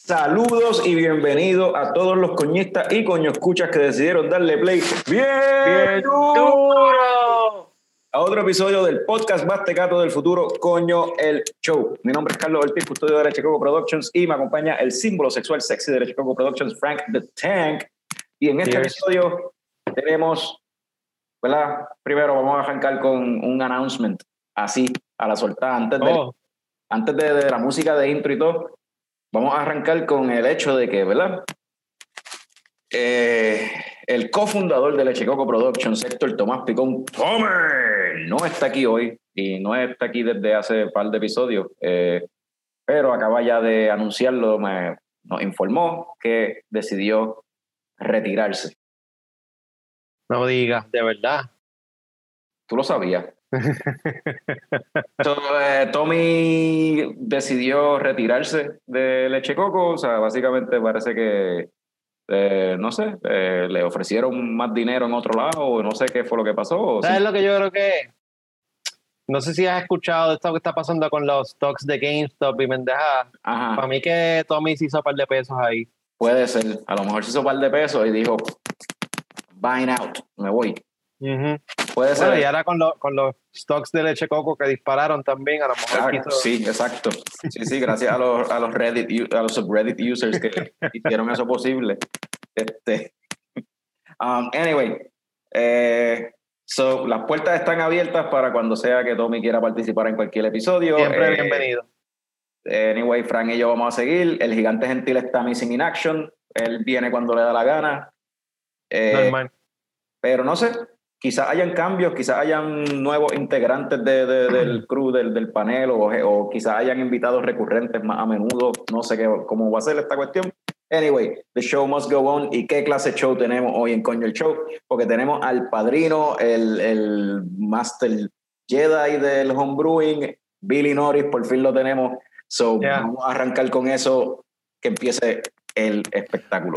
Saludos y bienvenido a todos los coñistas y coño escuchas que decidieron darle play bien, duro a otro episodio del podcast Bastecato del Futuro, Coño el Show. Mi nombre es Carlos Ortiz, custodio de Derecho Coco Productions y me acompaña el símbolo sexual sexy de Derecho Coco Productions, Frank the Tank. Y en este episodio tenemos, ¿verdad? Primero vamos a arrancar con un announcement, así, a la soltada, antes, de, Oh. antes de, de la música de intro y todo. Vamos a arrancar con el hecho de que, ¿verdad? Eh, el cofundador de Leche Coco Productions, Héctor Tomás Picón, Tomer, no está aquí hoy y no está aquí desde hace un par de episodios, eh, pero acaba ya de anunciarlo, me, nos informó que decidió retirarse. No digas, de verdad. Tú lo sabías. So, eh, Tommy decidió retirarse de Leche Coco, o sea, básicamente parece que, eh, no sé, eh, le ofrecieron más dinero en otro lado, o no sé qué fue lo que pasó. ¿Sabes sí- lo que yo creo que? No sé si has escuchado de esto que está pasando con los stocks de GameStop y mendejadas. Ajá, Para mí que Tommy se hizo un par de pesos ahí. puede ser. A lo mejor se hizo un par de pesos y dijo, buying out, me voy. Puede ser. Y ahora con, los con los stocks de leche coco que dispararon también, a lo mejor quiso- sí, exacto. Sí, sí, gracias a los, a los Reddit, a los subreddit users que hicieron eso posible. Este, um, anyway, eh, so, las puertas están abiertas para cuando sea que Tommy quiera participar en cualquier episodio. siempre Eh, bienvenido. Anyway, Frank y yo vamos a seguir. El gigante gentil está missing in action. Él viene cuando le da la gana. Eh, Normal. pero no sé, quizás hayan cambios, quizás hayan nuevos integrantes de, de- del crew, del, del panel, o, o quizás hayan invitados recurrentes más a menudo. No sé qué, cómo va a ser esta cuestión. Anyway, the show must go on. ¿Y qué clase de show tenemos hoy en Coño el Show? Porque tenemos al padrino, el, el Master Jedi del homebrewing, Billy Norris, por fin lo tenemos. So, Yeah. vamos a arrancar con eso, que empiece el espectáculo.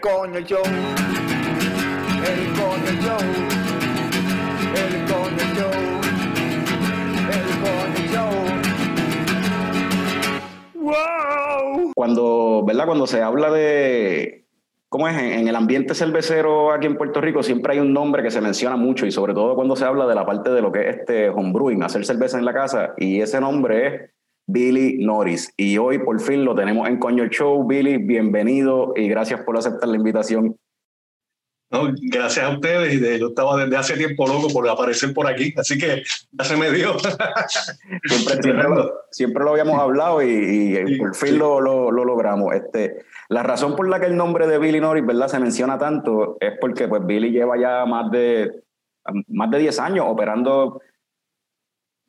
el coño show. El coño show. El coño show. El coño show. ¡Wow! cuando, ¿verdad? Cuando se habla de, ¿cómo es? En, el ambiente cervecero aquí en Puerto Rico siempre hay un nombre que se menciona mucho y sobre todo cuando se habla de la parte de lo que es este homebrewing, hacer cerveza en la casa y ese nombre es Billy Norris y hoy por fin lo tenemos en Coño Show. Billy, bienvenido y gracias por aceptar la invitación. No, gracias a ustedes. yo estaba desde hace tiempo loco por aparecer por aquí, así que ya se me dio. Siempre, siempre, lo, siempre lo habíamos hablado y, y Sí, por fin sí. lo, lo- lo logramos. Este, la razón por la que el nombre de Billy Norris ¿verdad? se menciona tanto es porque pues, Billy lleva ya más de, más de 10 años operando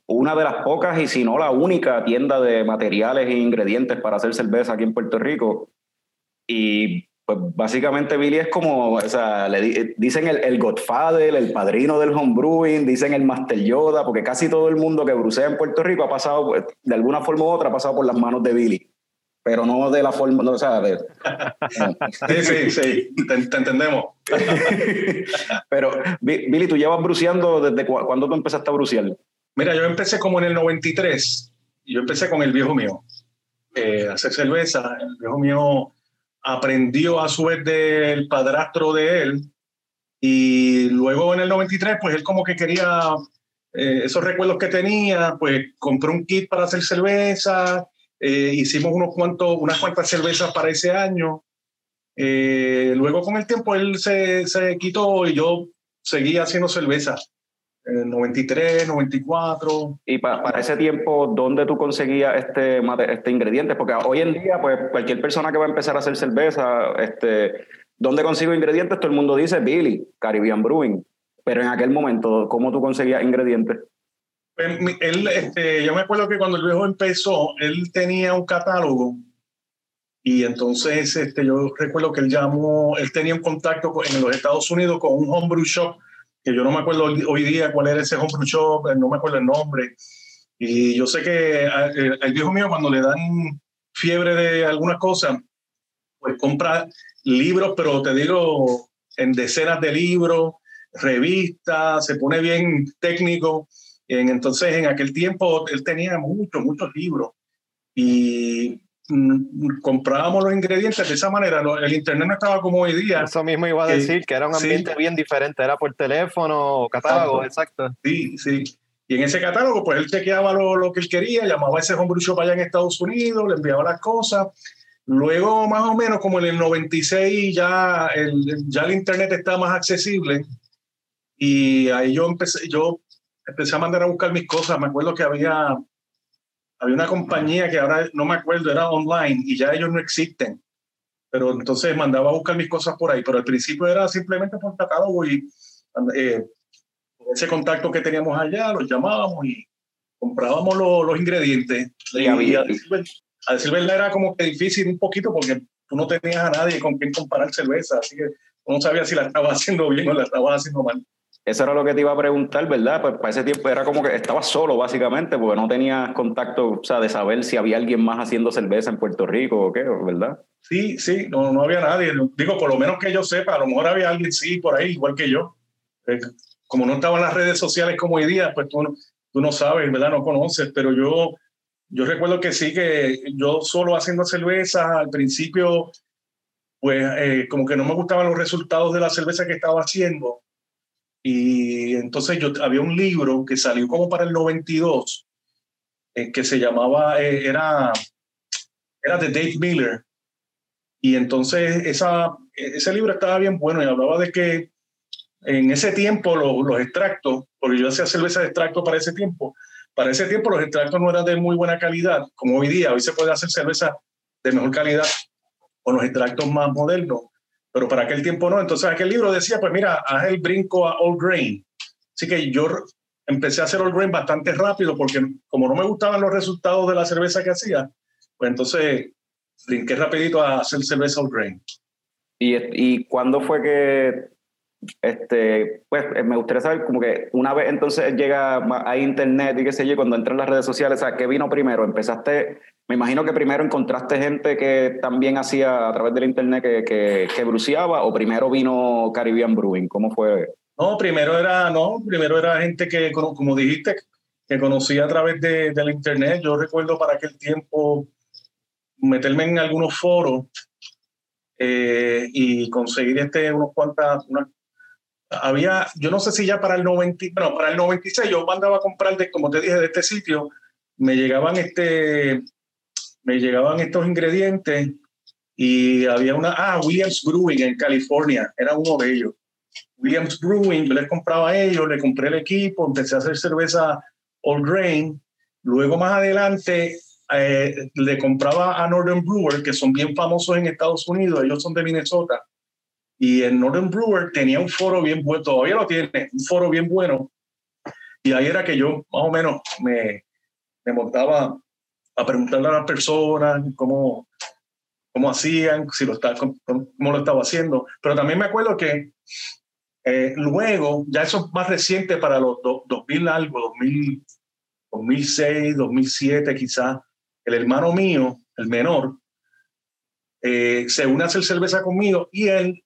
una de las pocas y si no la única tienda de materiales e ingredientes para hacer cerveza aquí en Puerto Rico. Y pues básicamente Billy es como, o sea, le di- dicen el, el Godfather, el padrino del homebrewing, dicen el Master Yoda, porque casi todo el mundo que brucea en Puerto Rico ha pasado, pues, de alguna forma u otra, ha pasado por las manos de Billy. Pero no de la forma, no, o sea, de- Sí, sí, sí, te, te entendemos. pero Bi- Billy, tú llevas bruceando desde cu- cuándo tú empezaste a brucear? Mira, yo empecé como en el 93. y Yo empecé con el viejo mío eh, a hacer cerveza. El viejo mío aprendió a su vez del padrastro de él. Y luego en el 93, pues él como que quería eh, esos recuerdos que tenía, pues compró un kit para hacer cerveza. eh, hicimos unos cuantos, unas cuantas cervezas para ese año. Eh, luego con el tiempo él se, se quitó y yo seguí haciendo cerveza. El 93, 94. Y pa- para ese tiempo, ¿dónde tú conseguías este, este ingrediente? Porque hoy en día, pues cualquier persona que va a empezar a hacer cerveza, este, ¿dónde consigo ingredientes? Todo el mundo dice Billy, Caribbean Brewing. Pero en aquel momento, ¿cómo tú conseguías ingredientes? Pues, Él, este, yo me acuerdo que cuando el viejo empezó, él tenía un catálogo y entonces este, yo recuerdo que él llamó, él tenía un contacto con- en los Estados Unidos con un homebrew shop, que yo no me acuerdo hoy- hoy día cuál era ese homebrew shop, eh, no me acuerdo el nombre. Y yo sé que a- el, el viejo mío cuando le dan fiebre de algunas cosas, pues compra libros, pero te digo, en decenas de libros, revistas, se pone bien técnico. En- entonces, en aquel tiempo, él tenía muchos, muchos libros y comprábamos los ingredientes de esa manera. El internet no estaba como hoy día. Eso mismo iba a decir, que era un sí. ambiente bien diferente, era por teléfono o catálogo, exacto. Sí, sí. Y en ese catálogo, pues él chequeaba lo, lo que él quería, llamaba a ese homebrew shop allá en Estados Unidos, le enviaba las cosas. Luego, más o menos, como en el 96, ya el, ya el internet está más accesible. Y ahí yo empecé, yo empecé a mandar a buscar mis cosas. Me acuerdo que había, había una compañía que ahora no me acuerdo, era online y ya ellos no existen. Pero entonces mandaba a buscar mis cosas por ahí. Pero al principio era simplemente por catálogo y eh, ese contacto que teníamos allá, los llamábamos y comprábamos lo- los ingredientes. Y había- a, decir, a decir verdad era como que difícil un poquito porque tú no tenías a nadie con quien comparar cerveza, así que no sabías si la estaba haciendo bien o la estaba haciendo mal. Eso era lo que te iba a preguntar, ¿verdad? Pues para ese tiempo era como que estabas solo, básicamente, porque no tenías contacto, o sea, de saber si había alguien más haciendo cerveza en Puerto Rico o qué, ¿verdad? Sí, sí, no, no había nadie. Digo, por lo menos que yo sepa, a lo mejor había alguien, sí, por ahí, igual que yo. Eh, Como no estaban las redes sociales como hoy día, pues tú, tú no sabes, ¿verdad? No conoces, pero yo, yo recuerdo que sí, que yo solo haciendo cerveza, al principio, pues eh, como que no me gustaban los resultados de la cerveza que estaba haciendo. Y entonces yo había un libro que salió como para el 92, eh, que se llamaba, eh, era, era de Dave Miller. Y entonces esa, ese libro estaba bien bueno y hablaba de que en ese tiempo los, los extractos, porque yo hacía cerveza de extracto para ese tiempo, para ese tiempo los extractos no eran de muy buena calidad, como hoy día, hoy se puede hacer cerveza de mejor calidad con los extractos más modernos, pero para aquel tiempo no. Entonces aquel libro decía, pues mira, haz el brinco a All Grain. Así que yo empecé a hacer All Grain bastante rápido porque como no me gustaban los resultados de la cerveza que hacía, pues entonces brinqué rapidito a hacer cerveza All Grain. ¿Y, y cuándo fue que, este, pues eh, me gustaría saber como que una vez entonces llega a internet y qué sé yo, cuando entran las redes sociales, o sea, ¿qué vino primero? Empezaste, me imagino que primero encontraste gente que también hacía a través del internet que, que, que bruceaba o primero vino Caribbean Brewing, ¿cómo fue? No, primero era, no, primero era gente que, como dijiste, que conocía a través de, del internet. Yo recuerdo para aquel tiempo meterme en algunos foros eh, y conseguir este, unos cuantas, una- había, yo no sé si ya para el 90, no, para el 96 yo mandaba a comprar, de, como te dije, de este sitio, me llegaban este, me llegaban estos ingredientes y había una, ah, Williams Brewing en California, era uno de ellos. Williams Brewing, yo les compraba a ellos, le compré el equipo, empecé a hacer cerveza all grain. Luego más adelante eh, le compraba a Northern Brewer, que son bien famosos en Estados Unidos, ellos son de Minnesota. Y el Northern Brewer tenía un foro bien bueno, todavía lo tiene, un foro bien bueno. Y ahí era que yo más o menos me, me montaba a preguntarle a las personas cómo, cómo hacían, si lo está, cómo, cómo lo estaba haciendo. Pero también me acuerdo que eh, luego, ya eso es más reciente para los do- 2000 algo, 2000, 2006, 2007 quizás, el hermano mío, el menor, eh, se une a hacer cerveza conmigo y él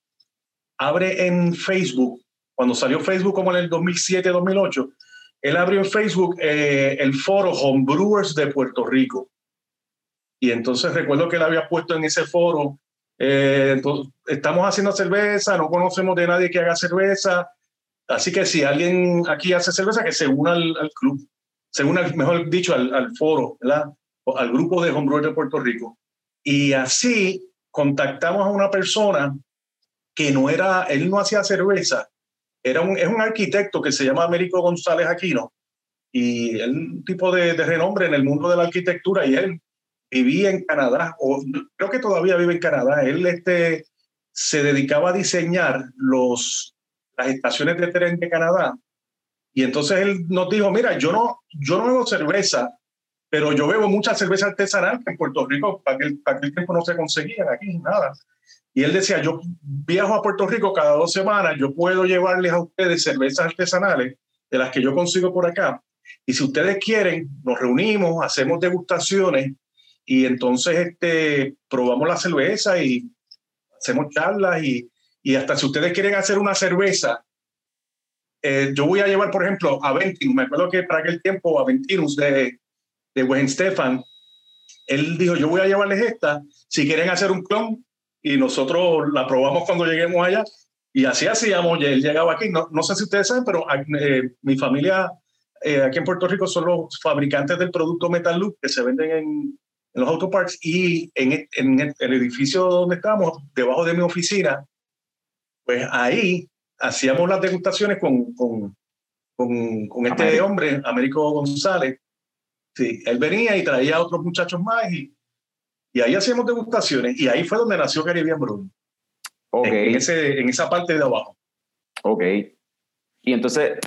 abre en Facebook, cuando salió Facebook como en el 2007, 2008, él abrió en Facebook eh, el foro Homebrewers de Puerto Rico. Y entonces recuerdo que él había puesto en ese foro eh, estamos haciendo cerveza, no conocemos de nadie que haga cerveza, así que si alguien aquí hace cerveza, que se una al, club, se una, mejor dicho, al, foro, al grupo de homebrewers de Puerto Rico. Y así contactamos a una persona que no era, él no hacía cerveza, era un, es un arquitecto que se llama Américo González Aquino, y él un tipo de, de renombre en el mundo de la arquitectura, y él vivía en Canadá, o creo que todavía vive en Canadá. Él este, se dedicaba a diseñar los, las estaciones de tren de Canadá Y entonces él nos dijo, mira, yo no, yo no bebo cerveza, pero yo bebo mucha cerveza artesanal que en Puerto Rico para aquel, para aquel tiempo no se conseguían aquí, nada. Y él decía, yo viajo a Puerto Rico cada dos semanas, yo puedo llevarles a ustedes cervezas artesanales de las que yo consigo por acá. Y si ustedes quieren, nos reunimos, hacemos degustaciones y entonces este, probamos la cerveza y hacemos charlas y, y hasta si ustedes quieren hacer una cerveza, eh, yo voy a llevar, por ejemplo, a Ventinus, me acuerdo que para aquel tiempo a Ventinus de, de Wayne Stefan, él dijo, yo voy a llevarles esta, si quieren hacer un clon, y nosotros la probamos cuando lleguemos allá, y así hacíamos, y él llegaba aquí, no, no sé si ustedes saben, pero eh, mi familia eh, aquí en Puerto Rico son los fabricantes del producto Metal Loop que se venden en, en los autoparks y en, en, el edificio donde estábamos, debajo de mi oficina, pues ahí hacíamos las degustaciones con, con, con, con este Américo. hombre, Américo González. Sí, él venía y traía a otros muchachos más y, y ahí hacíamos degustaciones y ahí fue donde nació Caribbean Brewing, Ok, en, ese, en esa parte de abajo. ok. Y entonces,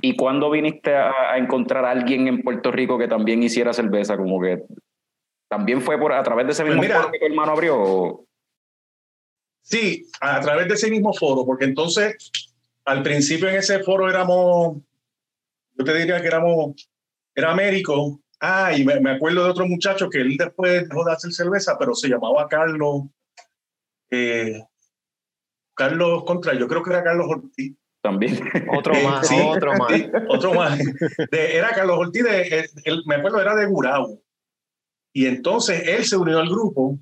¿y cuándo viniste a, a encontrar a alguien en Puerto Rico que también hiciera cerveza? Como que también fue por a través de ese Pues mismo mira. foro que tu hermano abrió. o- Sí, a través de ese mismo foro, porque entonces al principio en ese foro éramos, yo te diría que éramos, era Américo, ah, y me, me acuerdo de otro muchacho que él después dejó de hacer cerveza, pero se llamaba Carlos, eh, Carlos Contra, yo creo que era Carlos Ortiz, También. Otro más, Sí. otro más. Sí, otro más. De- era Carlos Ortiz, de, él- él- me acuerdo, era de Gurabo. Y entonces él se unió al grupo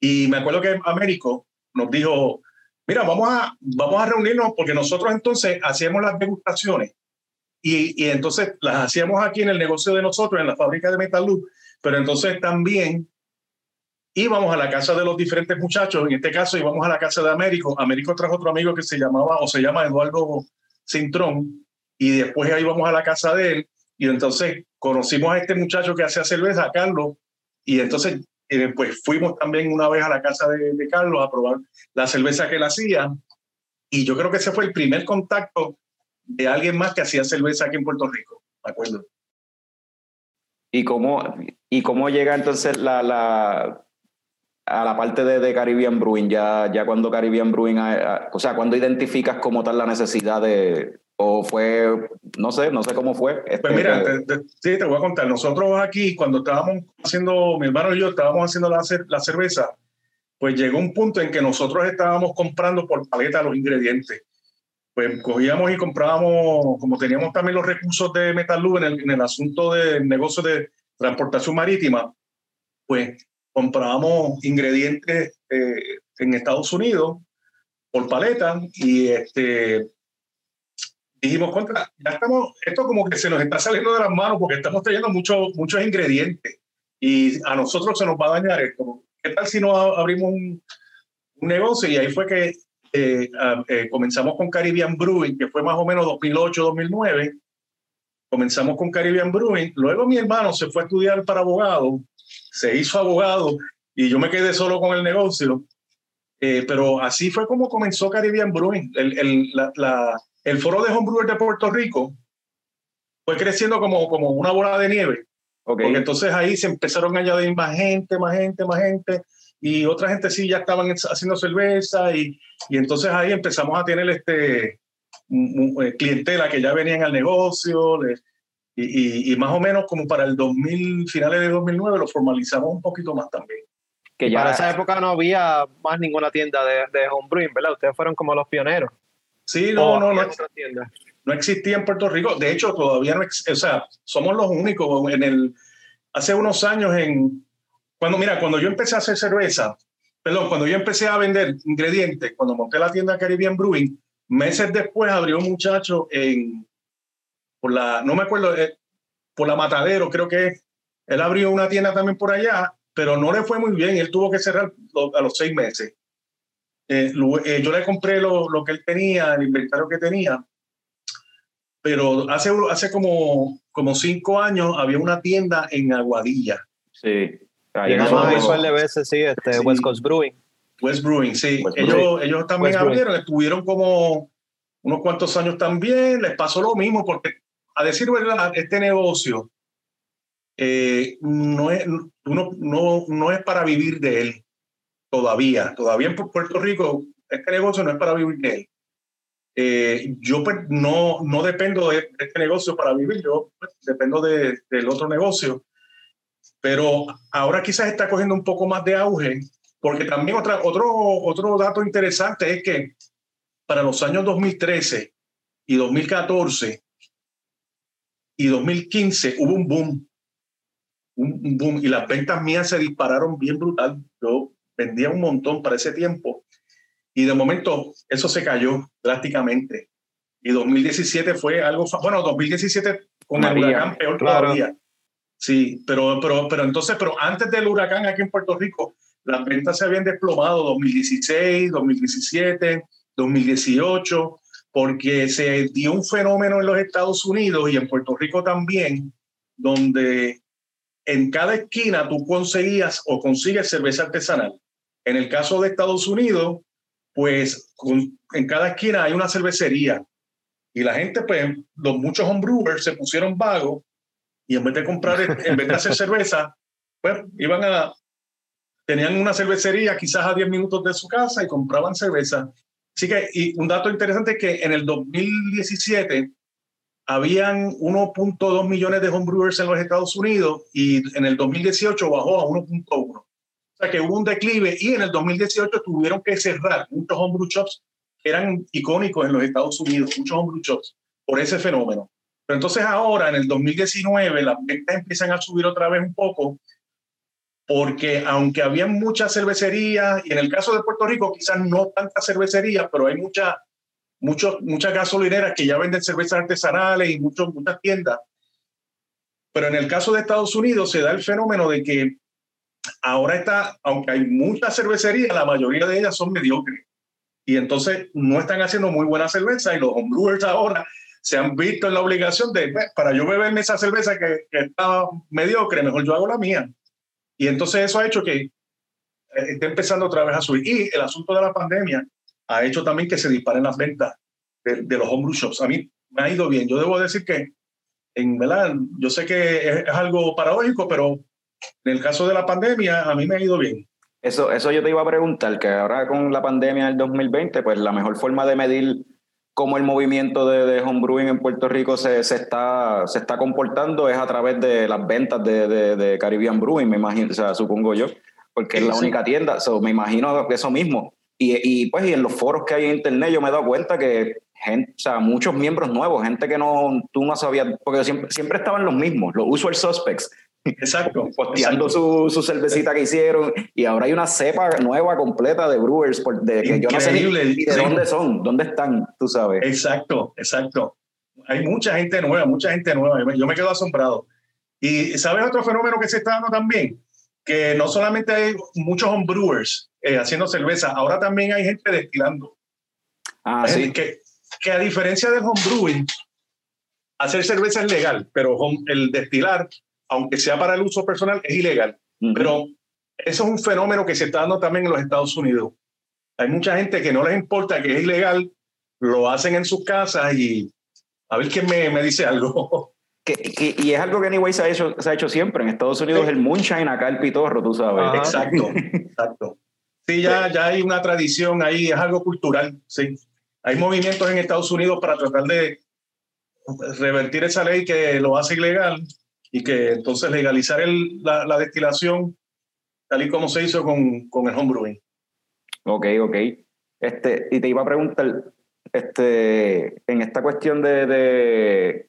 y me acuerdo que Américo nos dijo, mira, vamos a, vamos a reunirnos porque nosotros entonces hacíamos las degustaciones y, y entonces las hacíamos aquí en el negocio de nosotros, en la fábrica de Metal Loop, pero entonces también íbamos a la casa de los diferentes muchachos, en este caso íbamos a la casa de Américo, Américo trajo otro amigo que se llamaba o se llama Eduardo Cintrón y después íbamos a la casa de él. Y entonces conocimos a este muchacho que hacía cerveza, a Carlos, y entonces eh, pues fuimos también una vez a la casa de, de Carlos a probar la cerveza que él hacía. Y yo creo que ese fue el primer contacto de alguien más que hacía cerveza aquí en Puerto Rico, me acuerdo. ¿Y cómo, y cómo llega entonces la, la, a la parte de, de Caribbean Brewing? Ya, ya cuando Caribbean Brewing, ah, ah, o sea, cuando identificas como tal la necesidad de, o fue, no sé, no sé cómo fue. Pues este, mira, te- te- sí, te voy a contar. Nosotros aquí, cuando estábamos haciendo, mi hermano y yo estábamos haciendo la, la cerveza, pues llegó un punto en que nosotros estábamos comprando por paleta los ingredientes. Pues cogíamos y comprábamos, como teníamos también los recursos de Metal Lube en el, en el asunto del negocio de transportación marítima, pues comprábamos ingredientes eh, en Estados Unidos por paleta y este dijimos contra, ya estamos, esto como que se nos está saliendo de las manos porque estamos trayendo muchos muchos ingredientes y a nosotros se nos va a dañar esto. ¿Qué tal si no abrimos un, un negocio? Y ahí fue que eh, ah, eh, comenzamos con Caribbean Brewing, que fue más o menos 2008-2009. Comenzamos con Caribbean Brewing. Luego mi hermano se fue a estudiar para abogado, se hizo abogado y yo me quedé solo con el negocio. Eh, pero así fue como comenzó Caribbean Brewing. El, el, la, la- el foro de Homebrewer de Puerto Rico fue creciendo como, como una bola de nieve. ok. Porque entonces ahí se empezaron a añadir más gente, más gente, más gente, y otra gente sí ya estaban haciendo cerveza, y, y entonces ahí empezamos a tener este eh, clientela que ya venían al negocio, y, y- y más o menos como para el 2000, finales de 2009, lo formalizamos un poquito más también. que Para ya, esa época no había más ninguna tienda de, de homebrewing, ¿verdad? Ustedes fueron como los pioneros. Sí, no, ¿O no, no, tiendas? no existía en Puerto Rico. De hecho, todavía no, o sea, somos los únicos en el, hace unos años en, cuando, mira, cuando yo empecé a hacer cerveza, perdón, cuando yo empecé a vender ingredientes, cuando monté la tienda Caribbean Brewing, meses después abrió un muchacho en, por la, no me acuerdo, eh, por la Matadero, creo que él abrió una tienda también por allá, pero no le fue muy bien, él tuvo que cerrar a los seis meses. Eh, eh, yo le compré lo, lo que él tenía, el inventario que tenía, pero hace, hace como, como cinco años había una tienda en Aguadilla, sí. Ahí Y en Eso de veces, sí, este, Sí. West Coast Brewing. West Brewing, sí. West ellos, ellos también West Brewing. abrieron, estuvieron como unos cuantos años también les pasó lo mismo, porque a decir verdad, este negocio eh, no, es, uno, no, no es para vivir de él todavía. Todavía en Puerto Rico, este negocio no es para vivir de él. Eh, yo pues, no, no dependo de este negocio para vivir, yo pues, dependo de, del otro negocio. Pero ahora quizás está cogiendo un poco más de auge, porque también otra, otro, otro dato interesante es que para los años 2013 y 2014 y 2015 hubo un boom, un boom, y las ventas mías se dispararon bien brutal. Yo vendía un montón para ese tiempo y de momento eso se cayó drásticamente. Y 2017 fue algo, bueno, 2017 con el huracán peor todavía. Sí, pero, pero, pero entonces, pero antes del huracán aquí en Puerto Rico, las ventas se habían desplomado 2016, 2017, 2018, porque se dio un fenómeno en los Estados Unidos y en Puerto Rico también, donde en cada esquina tú conseguías o consigues cerveza artesanal. En el caso de Estados Unidos, pues en cada esquina hay una cervecería y la gente, pues los muchos homebrewers se pusieron vagos y en vez de comprar, en vez de hacer cerveza, pues iban a, tenían una cervecería quizás a 10 minutos de su casa y compraban cerveza. Así que, y un dato interesante es que en el 2017 habían 1.2 millones de homebrewers en los Estados Unidos y en el 2018 bajó a 1.1. O sea que hubo un declive y en el 2018 tuvieron que cerrar muchos homebrew shops que eran icónicos en los Estados Unidos, muchos homebrew shops, por ese fenómeno. Pero entonces ahora, en el 2019, las ventas empiezan a subir otra vez un poco, porque aunque había muchas cervecerías, y en el caso de Puerto Rico quizás no tantas cervecerías, pero hay muchas muchas gasolineras que ya venden cervezas artesanales y muchos, muchas tiendas. Pero en el caso de Estados Unidos se da el fenómeno de que ahora está, aunque hay muchas cervecerías, la mayoría de ellas son mediocres. Y entonces no están haciendo muy buena cerveza y los homebrewers ahora se han visto en la obligación de, para yo beberme esa cerveza que, que mediocre, mejor yo hago la mía. Y entonces eso ha hecho que eh, esté empezando otra vez a subir. Y el asunto de la pandemia ha hecho también que se disparen las ventas de, de los homebrew shops. A mí me ha ido bien. Yo debo decir que, en verdad, yo sé que es, es algo paradójico, pero en el caso de la pandemia, a mí me ha ido bien. Eso, eso yo te iba a preguntar, que ahora con la pandemia del 2020, pues la mejor forma de medir cómo el movimiento de, de homebrewing en Puerto Rico se, se, está, se está comportando es a través de las ventas de, de, de Caribbean Brewing, me imagino, o sea, supongo yo, porque es la única tienda, so, me imagino eso mismo. Y, y, pues y en los foros que hay en internet yo me he dado cuenta que gente, o sea, muchos miembros nuevos, gente que no, tú no sabías, porque siempre, siempre estaban los mismos, los usual suspects, Exacto. Posteando Su, su, cervecita que hicieron. Y ahora hay una cepa nueva completa de Brewers, de que yo no sé ni, ni de dónde son, dónde están, tú sabes. Exacto, exacto. Hay mucha gente nueva, mucha gente nueva. Yo me quedo asombrado. Y ¿sabes otro fenómeno que se está dando también? Que no solamente hay muchos homebrewers eh, haciendo cerveza, ahora también hay gente destilando. Ah, sí. Que, que a diferencia del homebrewing, hacer cerveza es legal, pero el destilar aunque sea para el uso personal, es ilegal. Uh -huh. Pero eso es un fenómeno que se está dando también en los Estados Unidos. Hay mucha gente que no les importa que es ilegal, lo hacen en sus casas y a ver quién me, me dice algo. Que, que, y es algo que anyway se ha hecho, se ha hecho siempre. En Estados Unidos sí. el moonshine, acá el pitorro, tú sabes. Ajá. Exacto, exacto. Sí, ya, ya hay una tradición ahí, es algo cultural. Sí. Hay movimientos en Estados Unidos para tratar de revertir esa ley que lo hace ilegal y que entonces legalizar el, la, la, destilación tal y como se hizo con, con el homebrewing. Ok, ok. Este, y te iba a preguntar, este, en esta cuestión de,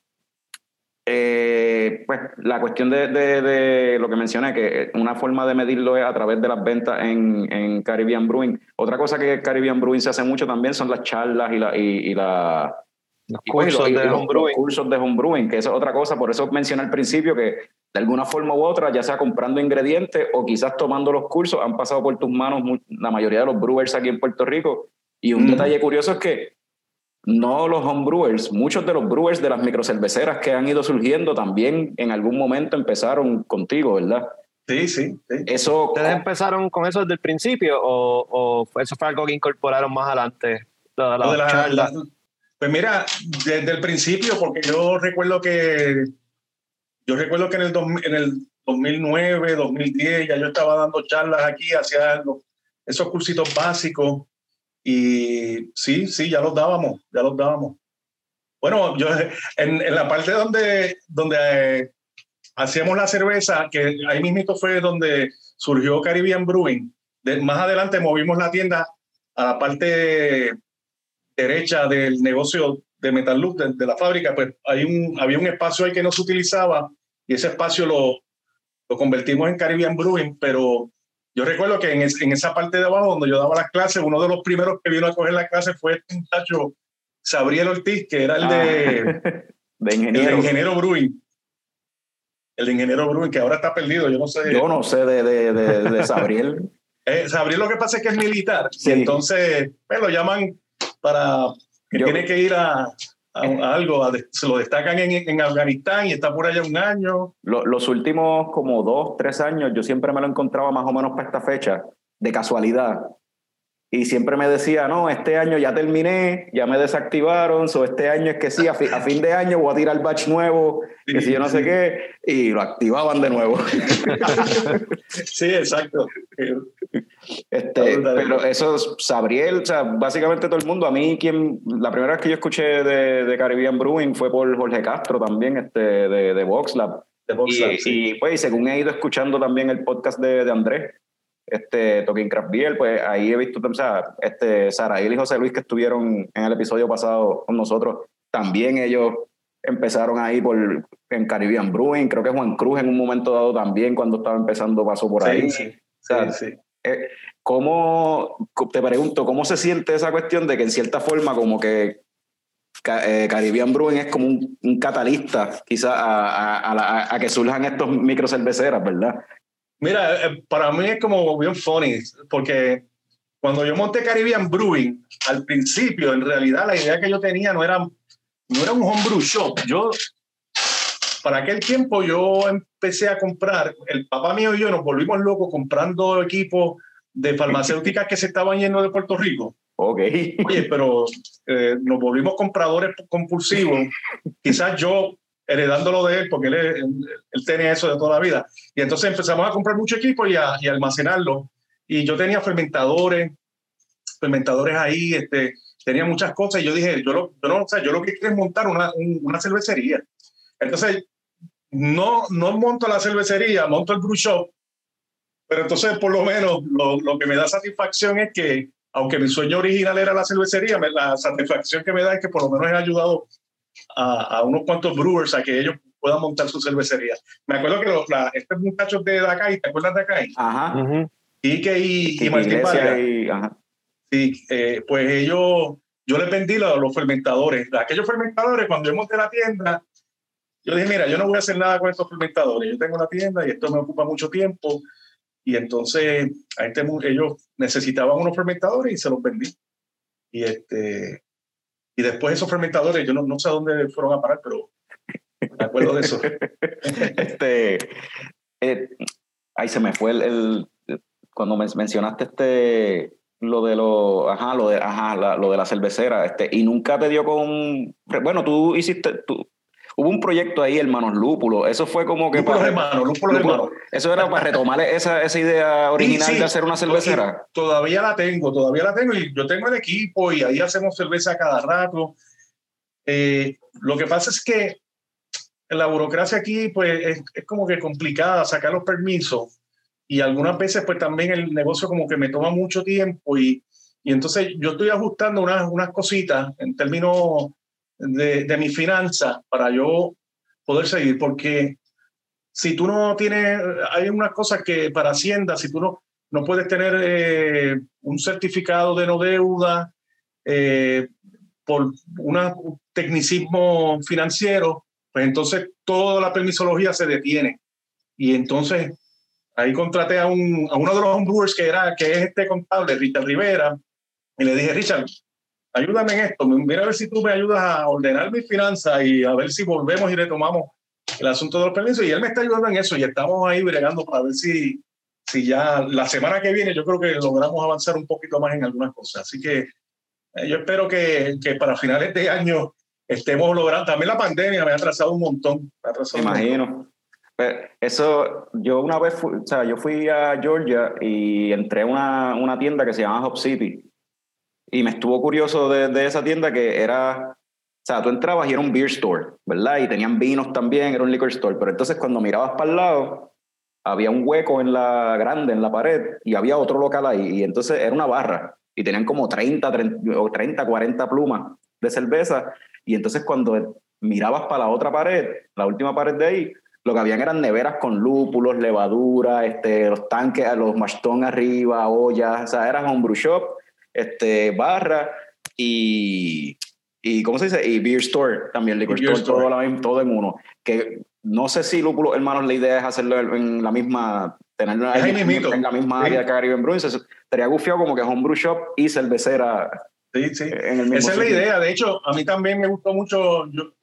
eh, pues la cuestión de, de, lo que mencioné, que una forma de medirlo es a través de las ventas en, en Caribbean Brewing. Otra cosa que Caribbean Brewing se hace mucho también son las charlas y la, y, y la los cursos, y, de los, los cursos de homebrewing, que eso es otra cosa, por eso mencioné al principio que de alguna forma u otra, ya sea comprando ingredientes o quizás tomando los cursos, han pasado por tus manos la mayoría de los brewers aquí en Puerto Rico. Y un mm. detalle curioso es que no los homebrewers, muchos de los brewers de las microcerveceras que han ido surgiendo también en algún momento empezaron contigo, ¿verdad? Sí, sí. sí. Eso, ¿Ustedes empezaron con eso desde el principio o, o, eso fue algo que incorporaron más adelante? La, la, la, Pues mira, desde el principio, porque yo recuerdo que yo recuerdo que en el, dos- en el 2009, 2010 ya yo estaba dando charlas aquí, hacía esos cursitos básicos y sí, sí, ya los dábamos, ya los dábamos. Bueno, yo en, en la parte donde, donde eh, hacíamos la cerveza, que ahí mismito fue donde surgió Caribbean Brewing, de- más adelante movimos la tienda a la parte derecha del negocio de Metal Loop, de, de la fábrica, pues hay un, había un espacio ahí que no se utilizaba y ese espacio lo, lo convertimos en Caribbean Brewing, pero yo recuerdo que en, es- en esa parte de abajo donde yo daba las clases, uno de los primeros que vino a coger las clases fue este muchacho, Sabriel Ortiz, que era el de, Ah, de el de ingeniero. Ingeniero Brewing. El de Ingeniero Brewing, que ahora está perdido, yo no sé. Yo no sé de, de, de, de Sabriel. Eh, Sabriel lo que pasa es que es militar, Sí. y entonces pues, lo llaman para que Yo- tiene que ir a, a- a algo, a se lo destacan en, en Afganistán y está por allá un año. Lo- los últimos como dos, tres años, yo siempre me lo encontraba más o menos para esta fecha, de casualidad. Y siempre me decía, no, este año ya terminé, ya me desactivaron, so este año es que sí, a, fi- a fin de año voy a tirar batch nuevo, que si yo no sé qué, y lo activaban de nuevo. Sí, exacto. Eh, Este, pero eso es Sabriel, o sea, básicamente todo el mundo. A mí, quien, la primera vez que yo escuché de, de Caribbean Brewing fue por Jorge Castro también, este, de, de VoxLab. de Box Y, Lab, sí. y, pues, y según he ido escuchando también el podcast de, de Andrés, este, Talking Craft Beer, pues ahí he visto, o sea, este, Sarail y José Luis que estuvieron en el episodio pasado con nosotros, también ellos empezaron ahí por, en Caribbean Brewing, creo que Juan Cruz en un momento dado también, cuando estaba empezando, pasó por Sí, ahí. sí, sea, sí, sí. Eh, ¿Cómo, te pregunto, cómo se siente esa cuestión de que en cierta forma como que eh, Caribbean Brewing es como un, un catalista quizá a, a- a a que surjan estos microcerveceras, ¿verdad? Mira, eh, para mí es como bien funny, porque cuando yo monté Caribbean Brewing, al principio, en realidad, la idea que yo tenía no era, no era un homebrew shop. Yo, para aquel tiempo, yo empecé a comprar, el papá mío y yo nos volvimos locos comprando equipos de farmacéuticas que se estaban yendo de Puerto Rico. Ok. Oye, pero eh, nos volvimos compradores compulsivos. Quizás yo heredándolo de él, porque él, él, él tenía eso de toda la vida. Y entonces empezamos a comprar mucho equipo y a, y almacenarlo. Y yo tenía fermentadores, fermentadores ahí, este, tenía muchas cosas. Y yo dije, yo, lo, yo, no, o sea, yo lo que quiero es montar una, un- una cervecería. Entonces, no, no monto la cervecería, monto el brew shop. Pero entonces, por lo menos, lo, lo que me da satisfacción es que aunque mi sueño original era la cervecería, me- la satisfacción que me da es que por lo menos he ayudado a, a unos cuantos brewers a que ellos puedan montar su cervecería. Me acuerdo que los, la- estos muchachos de Dakai, ¿te acuerdas de Dakai? Ajá. Ujú. Ike y, y Martín Iglesia Vargas. y- ajá. Sí, eh, pues ellos, yo les vendí los, los fermentadores. Aquellos fermentadores, cuando yo monté la tienda, yo dije, mira, yo no voy a hacer nada con estos fermentadores. Yo tengo una tienda y esto me ocupa mucho tiempo. Y entonces a este, ellos necesitaban unos fermentadores y se los vendí. Y, este, y después esos fermentadores, yo no, no sé dónde fueron a parar, pero me acuerdo de eso. este, eh, ay, se me fue el, el- cuando men- mencionaste este lo de lo, ajá, lo de, ajá, la- lo de la cervecera, este, y nunca te dio con, bueno, tú hiciste, tú, hubo un proyecto ahí, hermanos Lúpulo, eso fue como que Lúpulos para, hermanos, lúpulos Lúpulo, hermanos. eso era para retomar esa, esa idea original sí. de hacer una cervecera. Todavía la tengo, todavía la tengo y yo tengo el equipo y ahí hacemos cerveza cada rato. Eh, lo que pasa es que la burocracia aquí pues es, es como que complicada sacar los permisos y algunas veces pues también el negocio como que me toma mucho tiempo y, y entonces yo estoy ajustando unas, unas cositas en términos de, de mi finanza para yo poder seguir porque si tú no tienes, hay unas cosas que para Hacienda, si tú no, no puedes tener eh, un certificado de no deuda eh, por un tecnicismo financiero, pues entonces toda la permisología se detiene. Y entonces ahí contraté a, un, a uno de los homebrewers que, era, que es este contable, Richard Rivera, y le dije, Richard, ayúdame en esto, mira a ver si tú me ayudas a ordenar mis finanzas y a ver si volvemos y retomamos el asunto de los permisos. Y él me está ayudando en eso y estamos ahí bregando para ver si, si ya la semana que viene yo creo que logramos avanzar un poquito más en algunas cosas. Así que Eh, Yo espero que, que para finales de año estemos logrando. También la pandemia me ha atrasado un montón. me ha atrasado Me un montón. imagino. Pero Eso, yo una vez fui, o sea, yo fui a Georgia y entré a una, una tienda que se llama Hop City. Y me estuvo curioso de, de esa tienda que era, o sea, tú entrabas y era un beer store, ¿verdad? Y tenían vinos también, era un liquor store. Pero entonces cuando mirabas para el lado, había un hueco en la grande, en la pared, y había otro local ahí. Y entonces era una barra. Y tenían como 30, 30, o 30 40 plumas de cerveza. Y entonces cuando mirabas para la otra pared, la última pared de ahí, lo que habían eran neveras con lúpulos, levadura, este, los tanques, los mastón arriba, ollas, o sea, era homebrew shop, este, barra y, y, ¿cómo se dice? Y beer store también, liquor store, store. Todo, la todo en uno. Que no sé si lúpulos hermanos la idea es hacerlo en la misma, tenerlo en, en la misma Sí. área que Caribbean Brewing. Estaría gufiado como que homebrew shop y cervecera Sí, sí. en el mismo Esa es la sitio. idea. De hecho, a mí también me gustó mucho yo,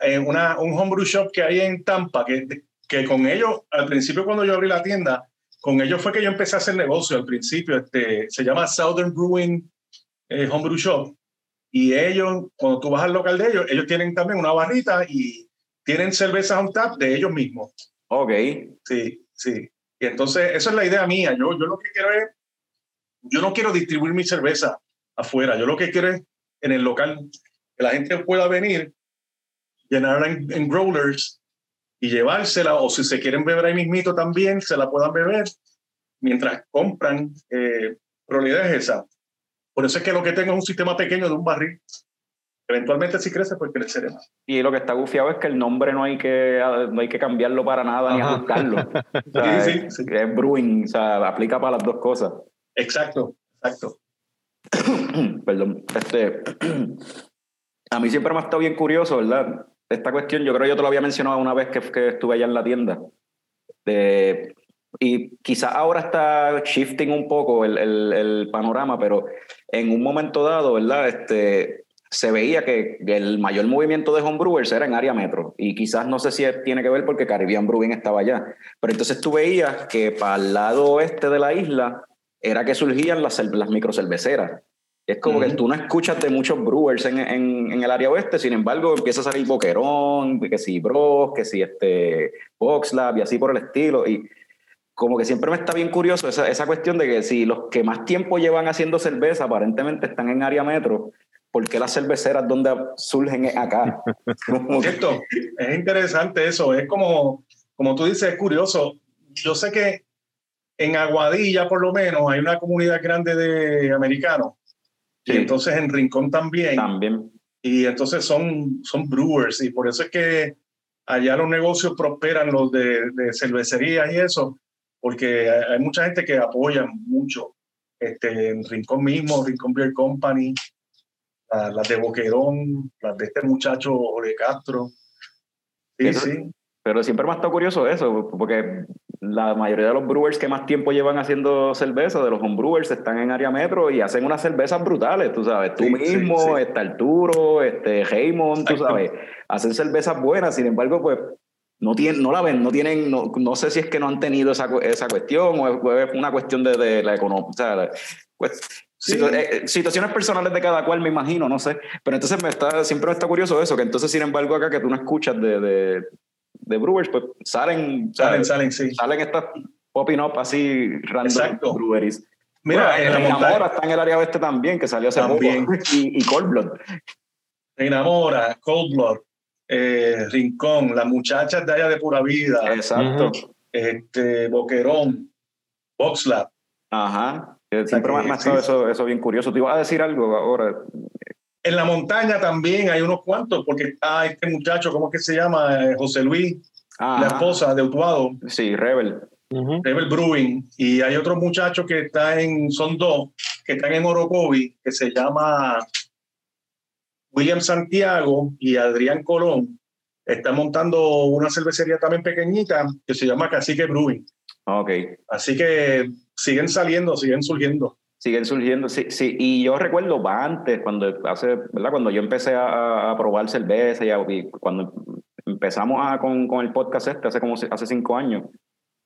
eh, una, un homebrew shop que hay en Tampa, que, que con ellos, al principio cuando yo abrí la tienda, con ellos fue que yo empecé a hacer negocio al principio. Este, se llama Southern Brewing eh, Homebrew Shop. Y ellos, cuando tú vas al local de ellos, ellos tienen también una barrita y tienen cervezas on tap de ellos mismos. Ok. Sí, sí. Y entonces, esa es la idea mía. Yo, yo lo que quiero es, yo no quiero distribuir mi cerveza afuera. Yo lo que quiero es en el local, que la gente pueda venir, llenarla en, en growlers y llevársela, o si se quieren beber ahí mismito también, se la puedan beber mientras compran. Eh, pero la idea es esa. Por eso es que lo que tengo es un sistema pequeño de un barril. Eventualmente si crece, pues crecerá. Y lo que está gufiado es que el nombre no hay que, no hay que cambiarlo para nada ni Ajá. ajustarlo. O sea, Sí, sí, es, sí. es brewing, o sea, aplica para las dos cosas. Exacto, exacto. Perdón. Este, a mí siempre me ha estado bien curioso, ¿verdad? Esta cuestión, yo creo yo te lo había mencionado una vez que, estuve allá en la tienda. Y quizás ahora está shifting un poco el, panorama, pero en un momento dado, ¿verdad? Este, se veía que el mayor movimiento de homebrewers era en área metro. Y quizás no sé si tiene que ver porque Caribbean Brewing estaba allá. Pero entonces tú veías que para el lado oeste de la isla era que surgían las, las microcerveceras. Es como que tú no escuchas de muchos brewers en, en, en el área oeste, sin embargo empieza a salir Boquerón, que si Bros, que si este Boxlab y así por el estilo. Y como que siempre me está bien curioso esa, esa cuestión de que si los que más tiempo llevan haciendo cerveza aparentemente están en área metro, ¿por qué las cerveceras donde surgen es acá? Como que- Cierto, es interesante eso, es como, como tú dices, es curioso. Yo sé que en Aguadilla, por lo menos, hay una comunidad grande de americanos. Sí. Y entonces en Rincón también. También. Y entonces son, son brewers. Y por eso es que allá los negocios prosperan, los de, de cervecerías y eso, porque hay, mucha gente que apoya mucho. Este, en Rincón mismo, Rincón Beer Company, la- las de Boquerón, las de este muchacho Ole Castro. Sí, Eso- sí. Pero siempre me ha estado curioso eso, porque la mayoría de los brewers que más tiempo llevan haciendo cerveza, de los homebrewers, están en área metro y hacen unas cervezas brutales, tú sabes. Tú Sí, mismo, sí, sí. este Arturo, este Raymond, tú sabes. Hacen cervezas buenas, sin embargo, pues no, tienen, no la ven, no tienen, no, no sé si es que no han tenido esa, esa cuestión o es, una cuestión de, de la economía. O sea, pues, Sí. situ- eh, situaciones personales de cada cual, me imagino, no sé. Pero entonces me está, siempre me está curioso eso, que entonces, sin embargo, acá que tú no escuchas de, de, de brewers, pues salen, Salen, salen, sí. salen estas popping up así random Exacto. breweries. Mira, Bueno, en la Enamora está en el área oeste también, que salió hace También. poco. Y, y Cold Blood. Enamora, Cold Blood, eh, Rincón, las muchachas de allá de Pura Vida, Exacto. este, Boquerón, Boxlab. Ajá. Siempre me, ha estado eso, eso bien curioso. Te iba a decir algo ahora. En la montaña también hay unos cuantos, porque está este muchacho, ¿cómo es que se llama? Eh, José Luis, la esposa de Utuado, Sí, Rebel. Rebel Brewing, y hay otro muchacho que está en, son dos, que están en Orocovi, que se llama William Santiago y Adrián Colón. Está montando una cervecería también pequeñita que se llama Cacique Brewing. Ok. Así que siguen saliendo, siguen surgiendo. Siguen surgiendo, sí, sí. Y yo recuerdo antes, cuando hace, ¿verdad? Cuando yo empecé a, a probar cerveza y, a- y cuando empezamos a- con, con el podcast este hace como hace cinco años,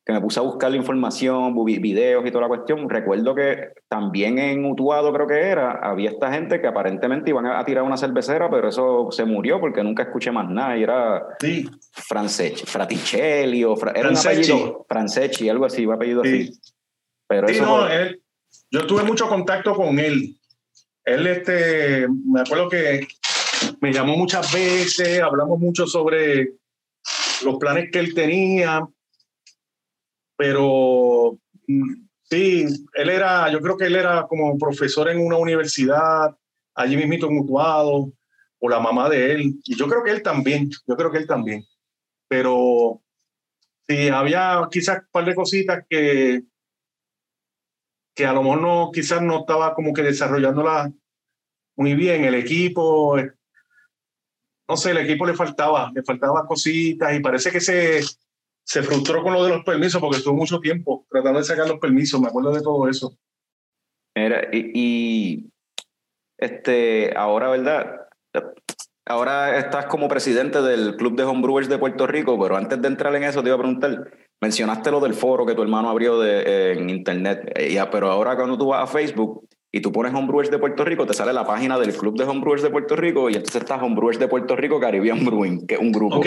que me puse a buscar la información, vi- videos y toda la cuestión, recuerdo que también en Utuado creo que era, había esta gente que aparentemente iban a, tirar una cervecera, pero eso se murió porque nunca escuché más nada y era Sí, Franceschi, Fraticelli o Fra- era un apellido, Franceschi, algo así, un apellido Sí. así. Pero Sí, eso no, él- yo tuve mucho contacto con él. Él, este, me acuerdo que me llamó muchas veces, hablamos mucho sobre los planes que él tenía, pero mm, sí, él era, yo creo que él era como profesor en una universidad, allí mismito en Utuado, o la mamá de él, y yo creo que él también, yo creo que él también, pero sí, había quizás un par de cositas que que a lo mejor no, quizás no estaba como que desarrollándola muy bien. El equipo, eh, no sé, el equipo le faltaba, le faltaba cositas y parece que se, se frustró con lo de los permisos porque estuvo mucho tiempo tratando de sacar los permisos, me acuerdo de todo eso. Y, y, este, ahora, ¿verdad? Ahora estás como presidente del Club de Homebrewers de Puerto Rico, pero antes de entrar en eso te iba a preguntar, mencionaste lo del foro que tu hermano abrió de, eh, en internet, eh, ya, pero ahora cuando tú vas a Facebook y tú pones Homebrewers de Puerto Rico, te sale la página del Club de Homebrewers de Puerto Rico y entonces está Homebrewers de Puerto Rico Caribbean Brewing, que es un grupo. Ok,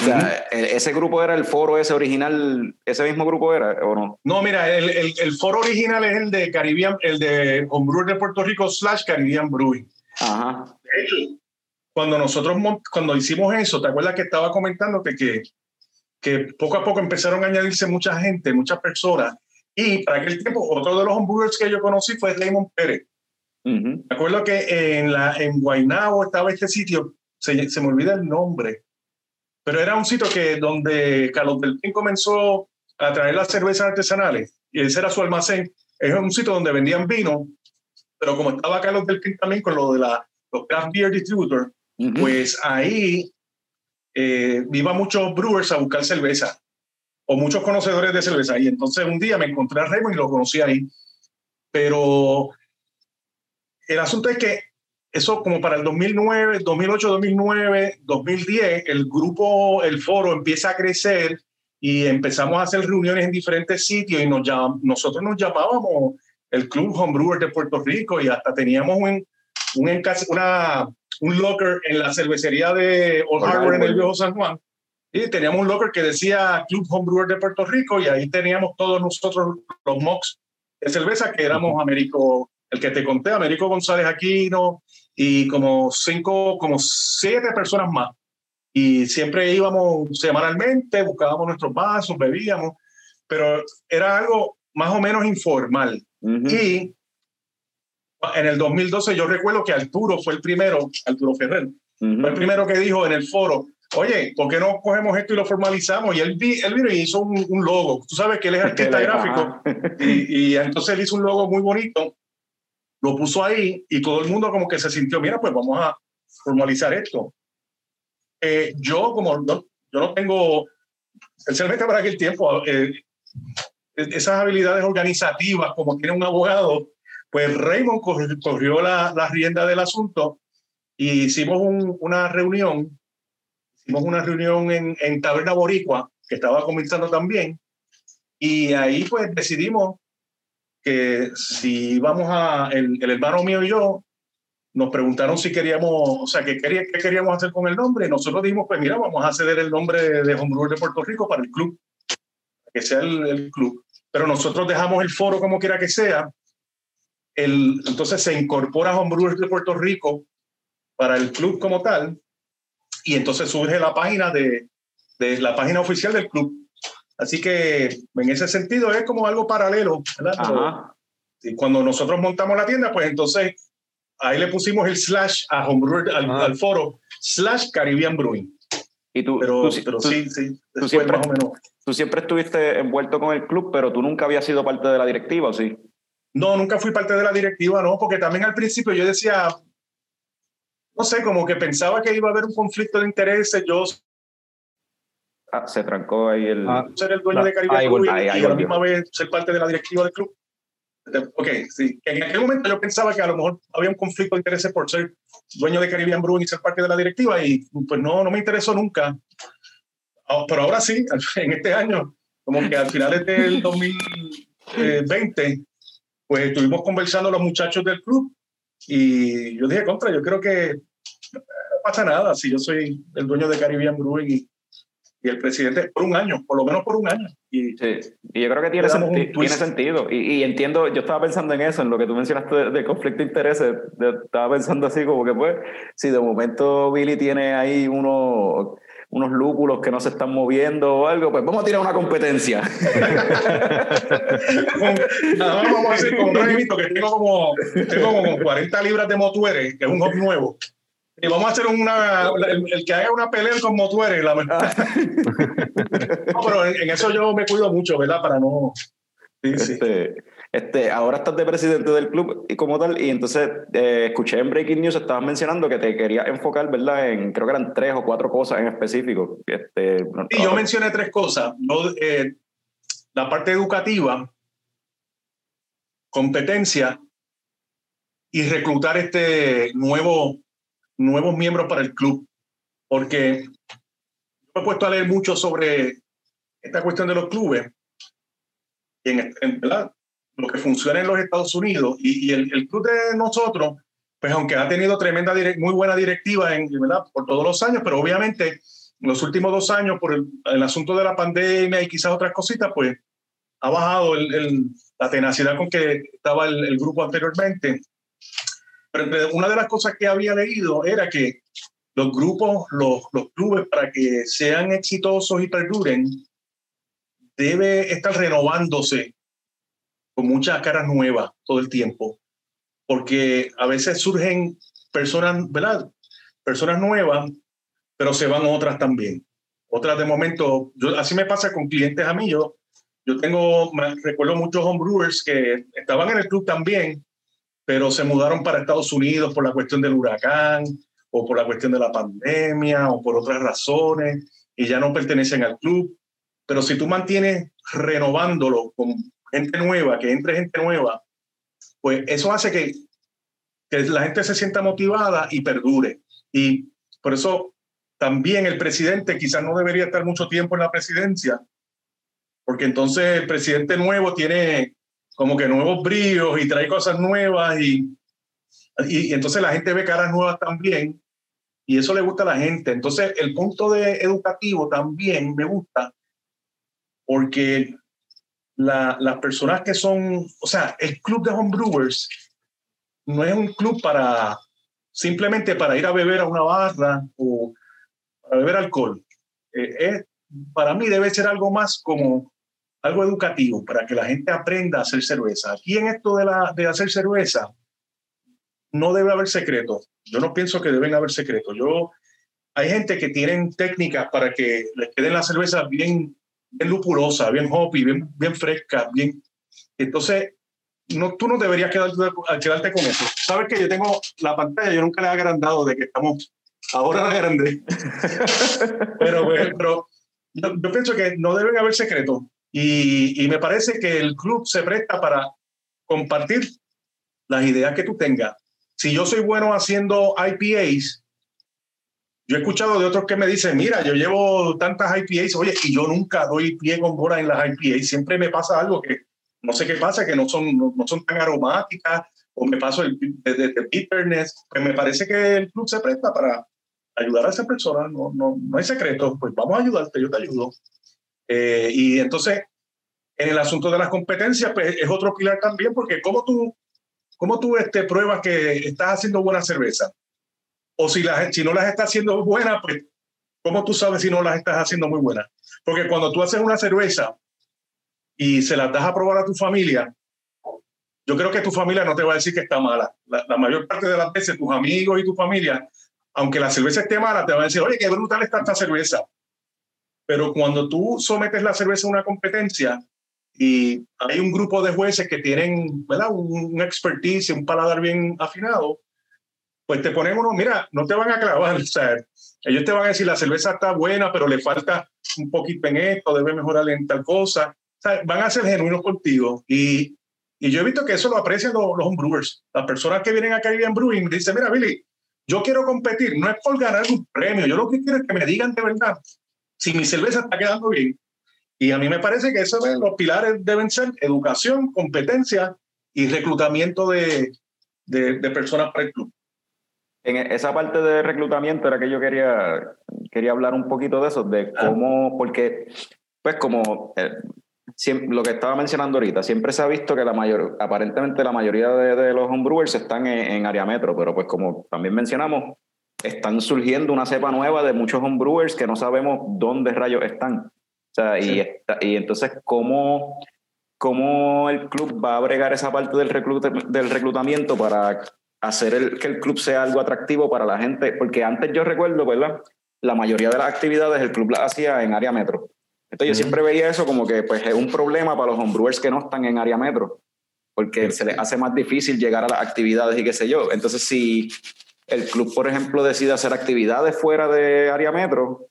O sea, ese grupo era el foro ese original, ese mismo grupo era, ¿o no? no, mira, el, el, el foro original es el de Caribbean, el de Homebrewer de Puerto Rico slash Caribbean Brewing. Ajá. De hecho, cuando nosotros cuando hicimos eso, ¿te acuerdas que estaba comentándote que, que poco a poco empezaron a añadirse mucha gente, muchas personas? Y para aquel tiempo, otro de los homebrewers que yo conocí fue Raymond Pérez. Ujú. Me acuerdo que en, la, en Guaynabo estaba este sitio, se, se me olvida el nombre, pero era un sitio que donde Carlos del Pin comenzó a traer las cervezas artesanales y ese era su almacén. Es un sitio donde vendían vino, pero como estaba Carlos del Pin también con lo de la, los craft beer distributor, Ujú. pues ahí eh, iba muchos brewers a buscar cerveza o muchos conocedores de cerveza. Y entonces un día me encontré a Raymond y lo conocí ahí. Pero el asunto es que eso como para el 2009, 2008, 2009, 2010, el grupo, el foro empieza a crecer y empezamos a hacer reuniones en diferentes sitios y nos llam- nosotros nos llamábamos el Club Homebrewer de Puerto Rico y hasta teníamos un, un, una, un locker en la cervecería de Old Harbor en el. Viejo San Juan. Y teníamos un locker que decía Club Homebrewer de Puerto Rico y ahí teníamos todos nosotros los mocks de cerveza que éramos Américo, el que te conté, Américo González Aquino y como cinco, como siete personas más. Y siempre íbamos semanalmente, buscábamos nuestros vasos, bebíamos, pero era algo más o menos informal. Y en el 2012 yo recuerdo que Arturo fue el primero, Arturo Ferrer, Ujú. fue el primero que dijo en el foro, oye, ¿por qué no cogemos esto y lo formalizamos? Y él, él vino y hizo un, un logo. Tú sabes que él es artista gráfico. Y, y entonces él hizo un logo muy bonito, lo puso ahí y todo el mundo como que se sintió, mira, pues vamos a formalizar esto. Eh, yo como no, yo no tengo, especialmente para aquel tiempo, eh, esas habilidades organizativas como tiene un abogado, pues Raymond corrió, la, rienda del asunto y hicimos un- una reunión, hicimos una reunión en, en Taberna Boricua, que estaba comenzando también, y ahí pues decidimos que si íbamos a, el, el hermano mío y yo, nos preguntaron si queríamos, o sea, qué, quería, qué queríamos hacer con el nombre. Nosotros dijimos, pues mira, vamos a ceder el nombre de, Homebrewer de Puerto Rico para el club, que sea el club. Pero nosotros dejamos el foro como quiera que sea. El, entonces se incorpora Homebrewers de Puerto Rico para el club como tal. Y entonces surge la página de, de la página oficial del club. Así que en ese sentido es como algo paralelo. y cuando nosotros montamos la tienda, pues entonces ahí le pusimos el slash a Homebrewer, al, al foro, slash Caribbean Brewing. Y tú, Pero, tú, pero tú- sí, sí, después siempre- más o menos. tú siempre estuviste envuelto con el club, pero tú nunca habías sido parte de la directiva, ¿o sí? No, nunca fui parte de la directiva, no, porque también al principio yo decía, no sé, como que pensaba que iba a haber un conflicto de intereses, yo Ah, se trancó ahí el... Ah, ser el dueño No, de Caribbean ahí volvió, ahí- ahí y a la misma vez ser parte de la directiva del club. Ok, sí. En aquel momento yo pensaba que a lo mejor había un conflicto de intereses por ser dueño de Caribbean Brewing y ser parte de la directiva y pues no, no me interesó nunca. Ah, Pero ahora sí, en este año, como que al final del 2020, pues estuvimos conversando los muchachos del club y yo dije, contra, yo creo que no pasa nada si yo soy el dueño de Caribbean Brewing y, y el presidente por un año, por lo menos por un año. Y, Sí, y yo creo que tiene, senti- tiene sentido. Y, y entiendo, yo estaba pensando en eso, en lo que tú mencionaste de, de conflicto de intereses. de- estaba pensando así como que, pues, si de momento Billy tiene ahí unos, unos lúpulos que no se están moviendo o algo, pues vamos a tirar una competencia. nada más vamos a hacer con un regimento que tengo como, tengo como 40 libras de motuere, que es un hop nuevo. Y vamos a hacer una, el, el que haga una pelea con motuere, la verdad. No, pero en, en eso yo me cuido mucho, ¿verdad? Para no... Sí, sí. Este, ahora estás de presidente del club y como tal, y entonces eh, escuché en Breaking News, estabas mencionando que te querías enfocar, ¿verdad? En, creo que eran tres o cuatro cosas en específico. Este, no- Y yo mencioné tres cosas. Yo, eh, la parte educativa, competencia y reclutar este nuevo, nuevos miembros para el club. Porque me he puesto a leer mucho sobre esta cuestión de los clubes. Y en, en verdad, lo que funciona en los Estados Unidos y, y el, el club de nosotros, pues aunque ha tenido tremenda, muy buena directiva en, ¿verdad? por todos los años, pero obviamente en los últimos dos años, por el, el asunto de la pandemia y quizás otras cositas, pues ha bajado el- la tenacidad con que estaba el, grupo anteriormente. Pero una de las cosas que había leído era que los grupos, los, los clubes, para que sean exitosos y perduren, debe estar renovándose con muchas caras nuevas todo el tiempo. Porque a veces surgen personas, ¿verdad? Personas nuevas pero se van otras también. Otras de momento, así me pasa con clientes a mí. Yo, yo tengo, recuerdo muchos homebrewers que estaban en el club también, pero se mudaron para Estados Unidos por la cuestión del huracán o por la cuestión de la pandemia o por otras razones y ya no pertenecen al club. Pero si tú mantienes renovándolo con gente nueva, que entre gente nueva, pues eso hace que, que la gente se sienta motivada y perdure. Y por eso también el presidente quizás no debería estar mucho tiempo en la presidencia, porque entonces el presidente nuevo tiene como que nuevos bríos y trae cosas nuevas y, y, entonces la gente ve caras nuevas también y eso le gusta a la gente. Entonces el punto de educativo también me gusta porque la- las personas que son, o sea, el club de homebrewers no es un club para simplemente para ir a beber a una barra o para beber alcohol. Eh, es- para mí debe ser algo más como algo educativo, para que la gente aprenda a hacer cerveza. Aquí en esto de, la, de hacer cerveza, no debe haber secretos. Yo no pienso que deben haber secretos. Yo, hay gente que tienen técnicas para que les queden las cervezas bien, bien lupulosas, bien hoppy, bien, bien frescas, bien... Entonces, no, tú no deberías quedarte, quedarte con eso. Sabes que yo tengo la pantalla, yo nunca le he agrandado de que estamos ahora la grande. pero, pero yo, yo pienso que no deben haber secretos. Y, y me parece que el club se presta para compartir las ideas que tú tengas. Si yo soy bueno haciendo IPAs, yo he escuchado de otros que me dicen, mira, yo llevo tantas IPAs, oye, y yo nunca doy pie con bola en las IPAs, siempre me pasa algo que no sé qué pasa, que no son, no, no son tan aromáticas, o me paso el, de, de- bitterness, pues me parece que el club se presta para ayudar a esa persona, no, no, no hay secreto, pues vamos a ayudarte, yo te ayudo. Eh, y entonces, en el asunto de las competencias, pues es otro pilar también, porque ¿cómo tú, cómo tú este, pruebas que estás haciendo buena cerveza? O si, las, si no las estás haciendo buenas, pues ¿cómo tú sabes si no las estás haciendo muy buenas? Porque cuando tú haces una cerveza y se las das a probar a tu familia, yo creo que tu familia no te va a decir que está mala. La, mayor parte de las veces tus amigos y tu familia, aunque la cerveza esté mala, te van a decir, oye, qué brutal está esta cerveza. Pero cuando tú sometes la cerveza a una competencia y hay un grupo de jueces que tienen ¿verdad? un, un expertise, un paladar bien afinado, pues te ponen uno, mira, no te van a clavar, o sea, ellos te van a decir la cerveza está buena, pero le falta un poquito en esto, debe mejorar en tal cosa. O sea, van a ser genuinos contigo. Y, y yo he visto que eso lo aprecian los, los homebrewers. Las personas que vienen a Caribbean Brewing dicen, mira, Billy, yo quiero competir, no es por ganar un premio, yo lo que quiero es que me digan de verdad si mi cerveza está quedando bien. Y a mí me parece que esos los pilares deben ser educación, competencia y reclutamiento de, de, de personas para el club. En esa parte de reclutamiento era que yo quería, quería hablar un poquito de eso, de cómo, porque, pues como eh, siempre, lo que estaba mencionando ahorita, siempre se ha visto que la mayor, aparentemente la mayoría de, de los homebrewers están en, en, área metro, pero pues como también mencionamos, están surgiendo una cepa nueva de muchos homebrewers que no sabemos dónde rayos están. O sea, y, está, y entonces, ¿cómo, ¿cómo el club va a bregar esa parte del, reclut del reclutamiento para hacer el, que el club sea algo atractivo para la gente, porque antes yo recuerdo, ¿verdad? La mayoría de las actividades el club las hacía en área metro. Entonces yo siempre veía eso como que pues es un problema para los homebrewers que no están en área metro, porque se les hace más difícil llegar a las actividades y qué sé yo. Entonces si el club, por ejemplo, decide hacer actividades fuera de área metro,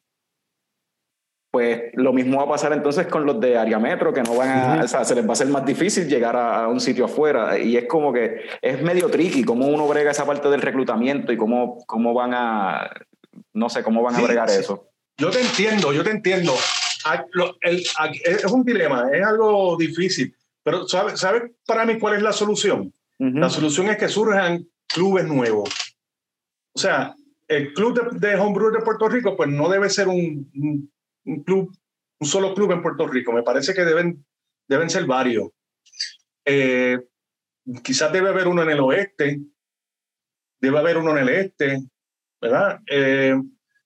pues lo mismo va a pasar entonces con los de área metro, que no van a, uh -huh. o sea, se les va a hacer más difícil llegar a, a, un sitio afuera. Y es como que es medio tricky cómo uno brega esa parte del reclutamiento y cómo, cómo van a, no sé, cómo van sí, a bregar sí. eso. Yo te entiendo, yo te entiendo. Es un dilema, es algo difícil. Pero ¿sabes sabe para mí cuál es la solución? Uh -huh. La solución es que surjan clubes nuevos. O sea, el club de, de homebrew de Puerto Rico, pues no debe ser un, un un club, un solo club en Puerto Rico. Me parece que deben, deben ser varios. Eh, quizás debe haber uno en el oeste, debe haber uno en el este, ¿verdad? Eh,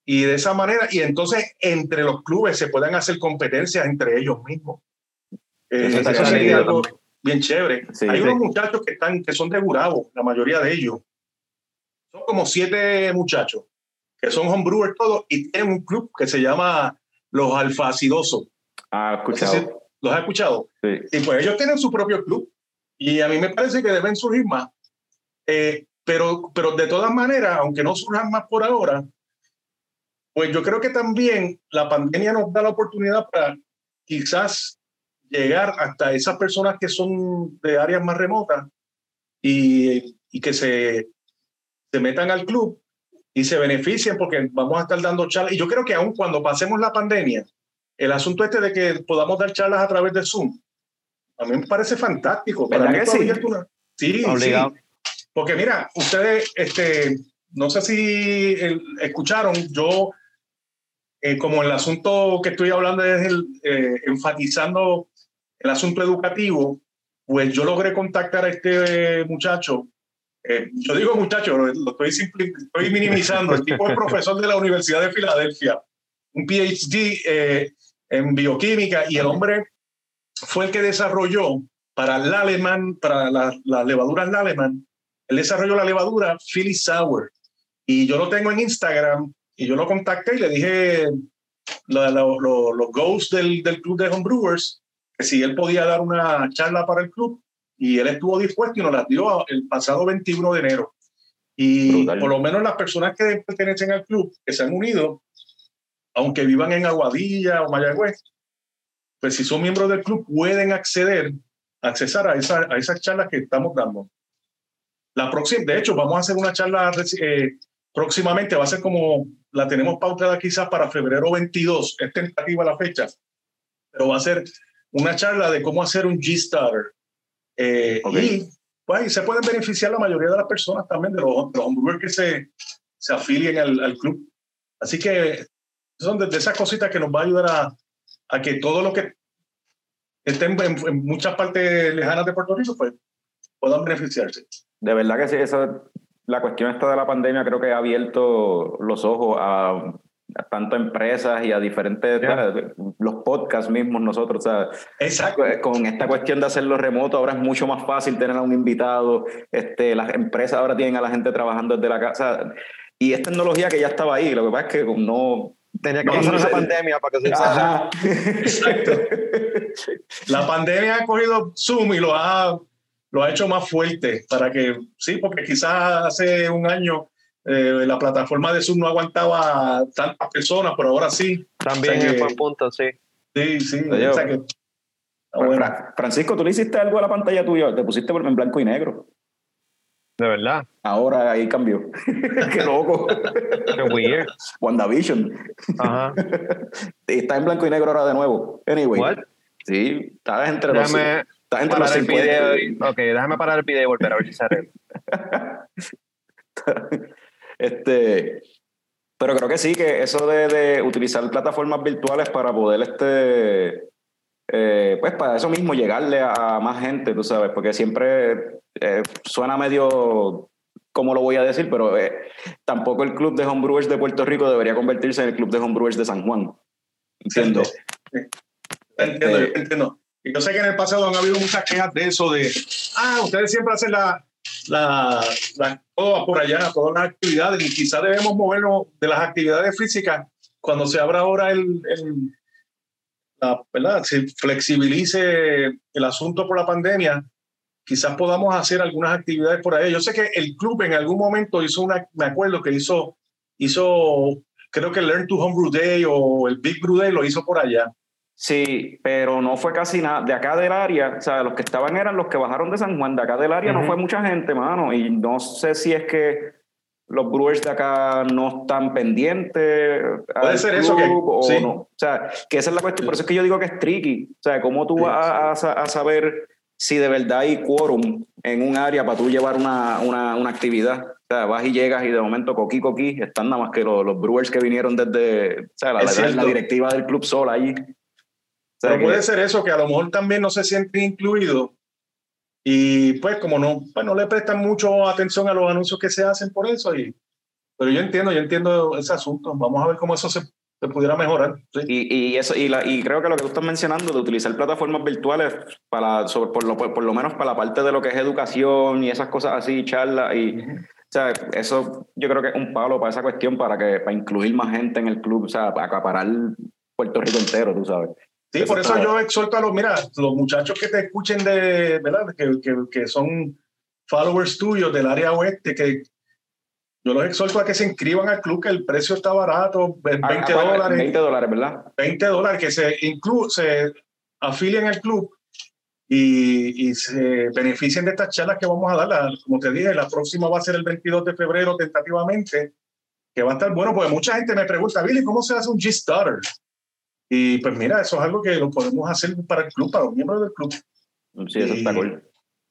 y de esa manera, y entonces entre los clubes se puedan hacer competencias entre ellos mismos. Eh, eso, eso sería algo bien chévere. Sí, Hay sí. unos muchachos que, están, que son de Gurabo, la mayoría de ellos. Son como siete muchachos que son homebrewers todos y tienen un club que se llama los alfacidosos. Ah, escuchado. No sé si ¿Los has escuchado? Sí. Y pues ellos tienen su propio club. Y a mí me parece que deben surgir más. Eh, pero, pero de todas maneras, aunque no surjan más por ahora, pues yo creo que también la pandemia nos da la oportunidad para quizás llegar hasta esas personas que son de áreas más remotas y, y que se, se metan al club y se beneficien porque vamos a estar dando charlas. Y yo creo que aún cuando pasemos la pandemia, el asunto este de que podamos dar charlas a través de Zoom, a mí me parece fantástico. ¿Verdad que sí? Una... Sí, Obligado. sí. Porque mira, ustedes, este, no sé si el, escucharon, yo, eh, como el asunto que estoy hablando es el, eh, enfatizando el asunto educativo, pues yo logré contactar a este muchacho eh, yo digo muchacho, lo, lo estoy, estoy, minimizando, el tipo es profesor de la Universidad de Filadelfia, un PhD eh, en bioquímica y el hombre fue el que desarrolló para el alemán, para las la levaduras Laleman, él desarrolló la levadura Philly Sour. Y yo lo tengo en Instagram y yo lo contacté y le dije la, la, lo, los goals del, del club de homebrewers que si él podía dar una charla para el club y él estuvo dispuesto y nos las dio el pasado 21 de enero. Y Brutal. por lo menos las personas que pertenecen al club, que se han unido, aunque vivan en Aguadilla o Mayagüez, pues si son miembros del club pueden acceder, accesar a, esa, a esas charlas que estamos dando. La próxima, de hecho, vamos a hacer una charla eh, próximamente, va a ser como la tenemos pautada quizás para febrero 22, es tentativa la fecha, pero va a ser una charla de cómo hacer un G-Starter eh, okay. Y pues, se pueden beneficiar la mayoría de las personas también de los, de los homebrewers que se, se afilien al, al, club. Así que son de, de, esas cositas que nos va a ayudar a, a que todos los que estén en, en, muchas partes lejanas de Puerto Rico pues, puedan beneficiarse. De verdad que sí, eso, la cuestión esta de la pandemia creo que ha abierto los ojos a tanto a empresas y a diferentes yeah. los podcasts mismos nosotros o sea, Exacto. con esta cuestión de hacerlo remoto ahora es mucho más fácil tener a un invitado este las empresas ahora tienen a la gente trabajando desde la casa y es tecnología que ya estaba ahí lo que pasa es que no tenía que pasar esa pandemia para que se Ajá. Exacto. la pandemia ha cogido Zoom y lo ha lo ha hecho más fuerte para que sí porque quizás hace un año eh, la plataforma de Zoom no aguantaba tantas personas, pero ahora sí. También o sea que, buen punto, sí. Sí, sí. O sea que, bueno. Francisco, ¿tú le hiciste algo a la pantalla tuya? Te pusiste en blanco y negro. De verdad. Ahora ahí cambió. Qué loco. Qué weird. WandaVision. Ajá. Y está en blanco y negro ahora de nuevo. Anyway. What? Sí, está entre los. Déjame Está entre los el 50. video. y- Ok, déjame parar el video y volver a ver si sale. este, pero creo que sí, que eso de, de utilizar plataformas virtuales para poder, este, eh, pues para eso mismo, llegarle a, más gente, tú sabes, porque siempre eh, suena medio, ¿cómo lo voy a decir? Pero eh, tampoco el club de homebrewers de Puerto Rico debería convertirse en el club de homebrewers de San Juan. Entiendo. Entiendo, Este- yo entiendo. Y yo sé que en el pasado han habido muchas quejas de eso, de, ah, ustedes siempre hacen la, la, la- todo por allá, todas las actividades, y quizás debemos movernos de las actividades físicas cuando se abra ahora el, el- la, ¿verdad? Se flexibilice el asunto por la pandemia, quizás podamos hacer algunas actividades por ahí. Yo sé que el club en algún momento hizo una, me acuerdo que hizo, hizo, creo que el Learn to Homebrew Day o el Big Brew Day lo hizo por allá. Sí, pero no fue casi nada. De acá del área, o sea, los que estaban eran los que bajaron de San Juan. De acá del área no fue mucha gente, mano. Y no sé si es que los Brewers de acá no están pendientes. Puede ser eso que- o sí. no. O sea, que esa es la cuestión. Por eso es que yo digo que es tricky. O sea, ¿cómo tú vas a, a sa- a saber si de verdad hay quórum en un área para tú llevar una, una, una actividad? O sea, vas y llegas y de momento coquí, coquí, están nada más que los, los Brewers que vinieron desde, o sea, la, la- directiva del club sola allí. Sea, Pero que- puede ser eso, que a lo mejor también no se sienten incluidos y pues como no, pues no le prestan mucho atención a los anuncios que se hacen por eso. Y, pero yo entiendo, yo entiendo ese asunto. Vamos a ver cómo eso se, se pudiera mejorar. sí. Y, y eso y, la, y creo que lo que tú estás mencionando de utilizar plataformas virtuales para sobre, por, lo, por lo menos para la parte de lo que es educación y esas cosas así charlas y o sea eso yo creo que es un palo para esa cuestión para que para incluir más gente en el club o sea para acaparar Puerto Rico entero tú sabes Sí, por eso yo exhorto a los, mira, los muchachos que te escuchen de, ¿verdad? Que, que, que son followers tuyos del área oeste, que yo los exhorto a que se inscriban al club, que el precio está barato, 20 Ah, dólares. 20 dólares verdad 20 dólares, que se, inclu se afilien al club y, y se beneficien de estas charlas que vamos a dar. Como te dije, la próxima va a ser el 22 de febrero tentativamente, que va a estar bueno, porque mucha gente me pregunta, Billy, ¿cómo se hace un G-Starter? Y pues mira, eso es algo que lo podemos hacer para el club, para los miembros del club. sí eso está cool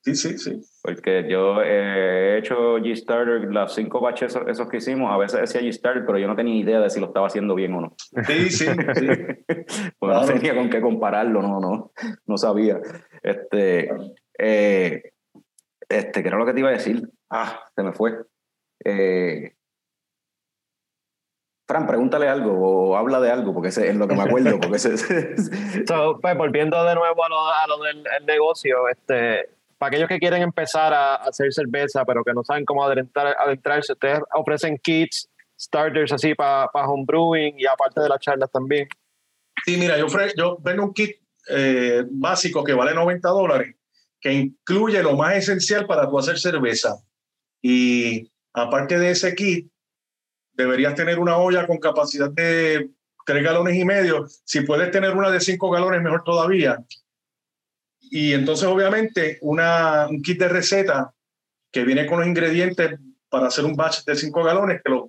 Sí, sí, sí. porque yo eh, he hecho G-Starter las cinco baches esos, esos que hicimos a veces decía G-Starter pero yo no tenía idea de si lo estaba haciendo bien o no Sí, sí, sí. Porque no tenía con qué compararlo, no, no, no sabía. Este, eh, este, ¿qué era lo que te iba a decir? Ah, se me fue. Eh, Fran, pregúntale algo o habla de algo, porque ese es lo que me acuerdo. Porque ese, So, pues, volviendo de nuevo a lo, a lo del el negocio, este, para aquellos que quieren empezar a, a hacer cerveza, pero que no saben cómo adentrar, adentrarse, ustedes ofrecen kits, starters así para homebrewing y aparte de las charlas también. Sí, mira, yo, ofre- yo vendo un kit eh, básico que vale 90 dólares, que incluye lo más esencial para tú hacer cerveza. Y aparte de ese kit, deberías tener una olla con capacidad de 3 galones y medio. Si puedes tener una de 5 galones, mejor todavía. Y entonces, obviamente, una, un kit de receta que viene con los ingredientes para hacer un batch de 5 galones, que los,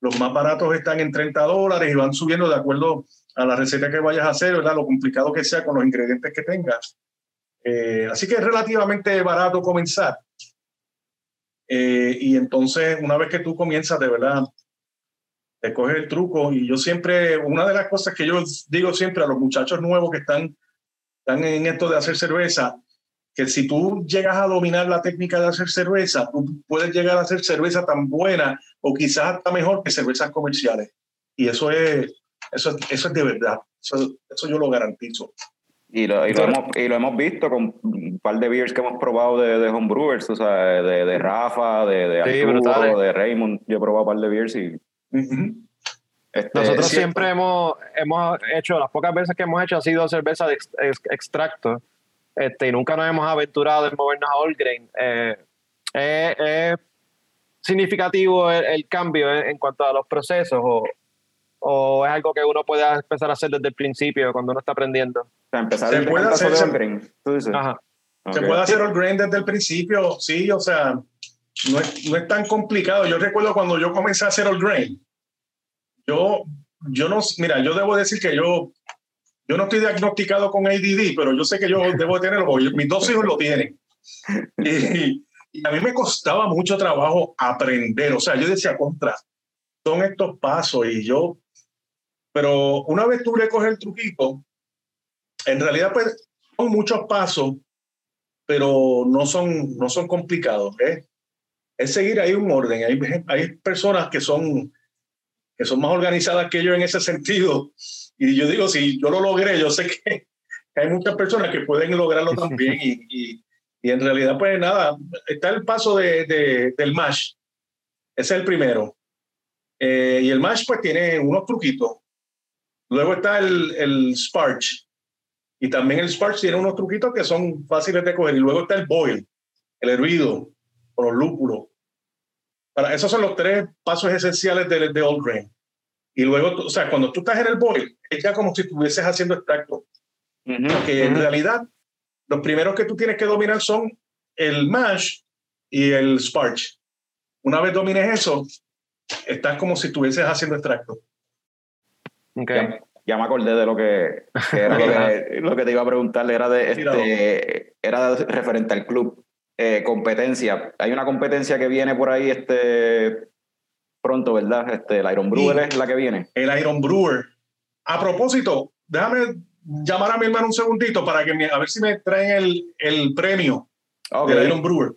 los más baratos están en 30 dólares y van subiendo de acuerdo a la receta que vayas a hacer, ¿verdad? Lo complicado que sea con los ingredientes que tengas. Eh, así que es relativamente barato comenzar. Eh, y entonces, una vez que tú comienzas, de verdad, te coges el truco. Y yo siempre, una de las cosas que yo digo siempre a los muchachos nuevos que están, están en esto de hacer cerveza, que si tú llegas a dominar la técnica de hacer cerveza, tú puedes llegar a hacer cerveza tan buena o quizás hasta mejor que cervezas comerciales. Y eso es, eso, es- eso es de verdad. Eso, eso yo lo garantizo. y, lo, y, lo hemos, y lo hemos visto con un par de beers que hemos probado de, de homebrewers, o sea, de, de Rafa, de, de Sí, Arturo, brutales. de Raymond. Yo he probado un par de beers y. Este, Nosotros siempre hemos, hemos hecho, las pocas veces que hemos hecho ha sido cerveza de ex- ex- extracto este, y nunca nos hemos aventurado en movernos a all grain. Eh, es, es significativo el, el cambio en, en cuanto a los procesos o, o es algo que uno puede empezar a hacer desde el principio cuando uno está aprendiendo. o sea, empezar Se puede hacer, se- All Grain, tú dices. Ajá. Se Ok. puede hacer all grain desde el principio, sí, o sea, no es, no es tan complicado. Yo recuerdo cuando yo comencé a hacer el grain, yo, yo no, mira, yo debo decir que yo, yo no estoy diagnosticado con ADD, pero yo sé que yo debo tenerlo, mis dos hijos lo tienen. Y, y a mí me costaba mucho trabajo aprender, o sea, yo decía, contra, son estos pasos y yo, pero una vez tú le coges el truquito, en realidad pues son muchos pasos, pero no son, no son complicados. ¿eh? Es seguir ahí un orden. Hay, hay personas que son, que son más organizadas que yo en ese sentido. Y yo digo, si yo lo logré, yo sé que, hay muchas personas que pueden lograrlo también. Y, y, en realidad, pues nada, está el paso de, de, del MASH. Es el primero. Eh, y el MASH pues tiene unos truquitos. Luego está el, el Sparge. Y también el Sparge tiene unos truquitos que son fáciles de coger. Y luego está el Boil, el hervido, con los lúpulos. Para, esos son los tres pasos esenciales de, de Old Grain. Y luego, o sea, cuando tú estás en el Boil, es ya como si estuvieses haciendo extracto. Uh -huh, Porque uh -huh. en realidad, los primeros que tú tienes que dominar son el mash y el sparge. Una vez domines eso, estás como si estuvieses haciendo extracto. Okay. Ya, ya, me acordé de lo que, que era lo, que, lo, que, te iba a preguntar, era de este, era referente al club. Eh, competencia. Hay una competencia que viene por ahí este pronto, ¿verdad? Este, el Iron Brewer es la que viene. El Iron Brewer. A propósito, déjame llamar a mi hermano un segundito para que me, a ver si me traen el, el premio okay. del Iron Brewer.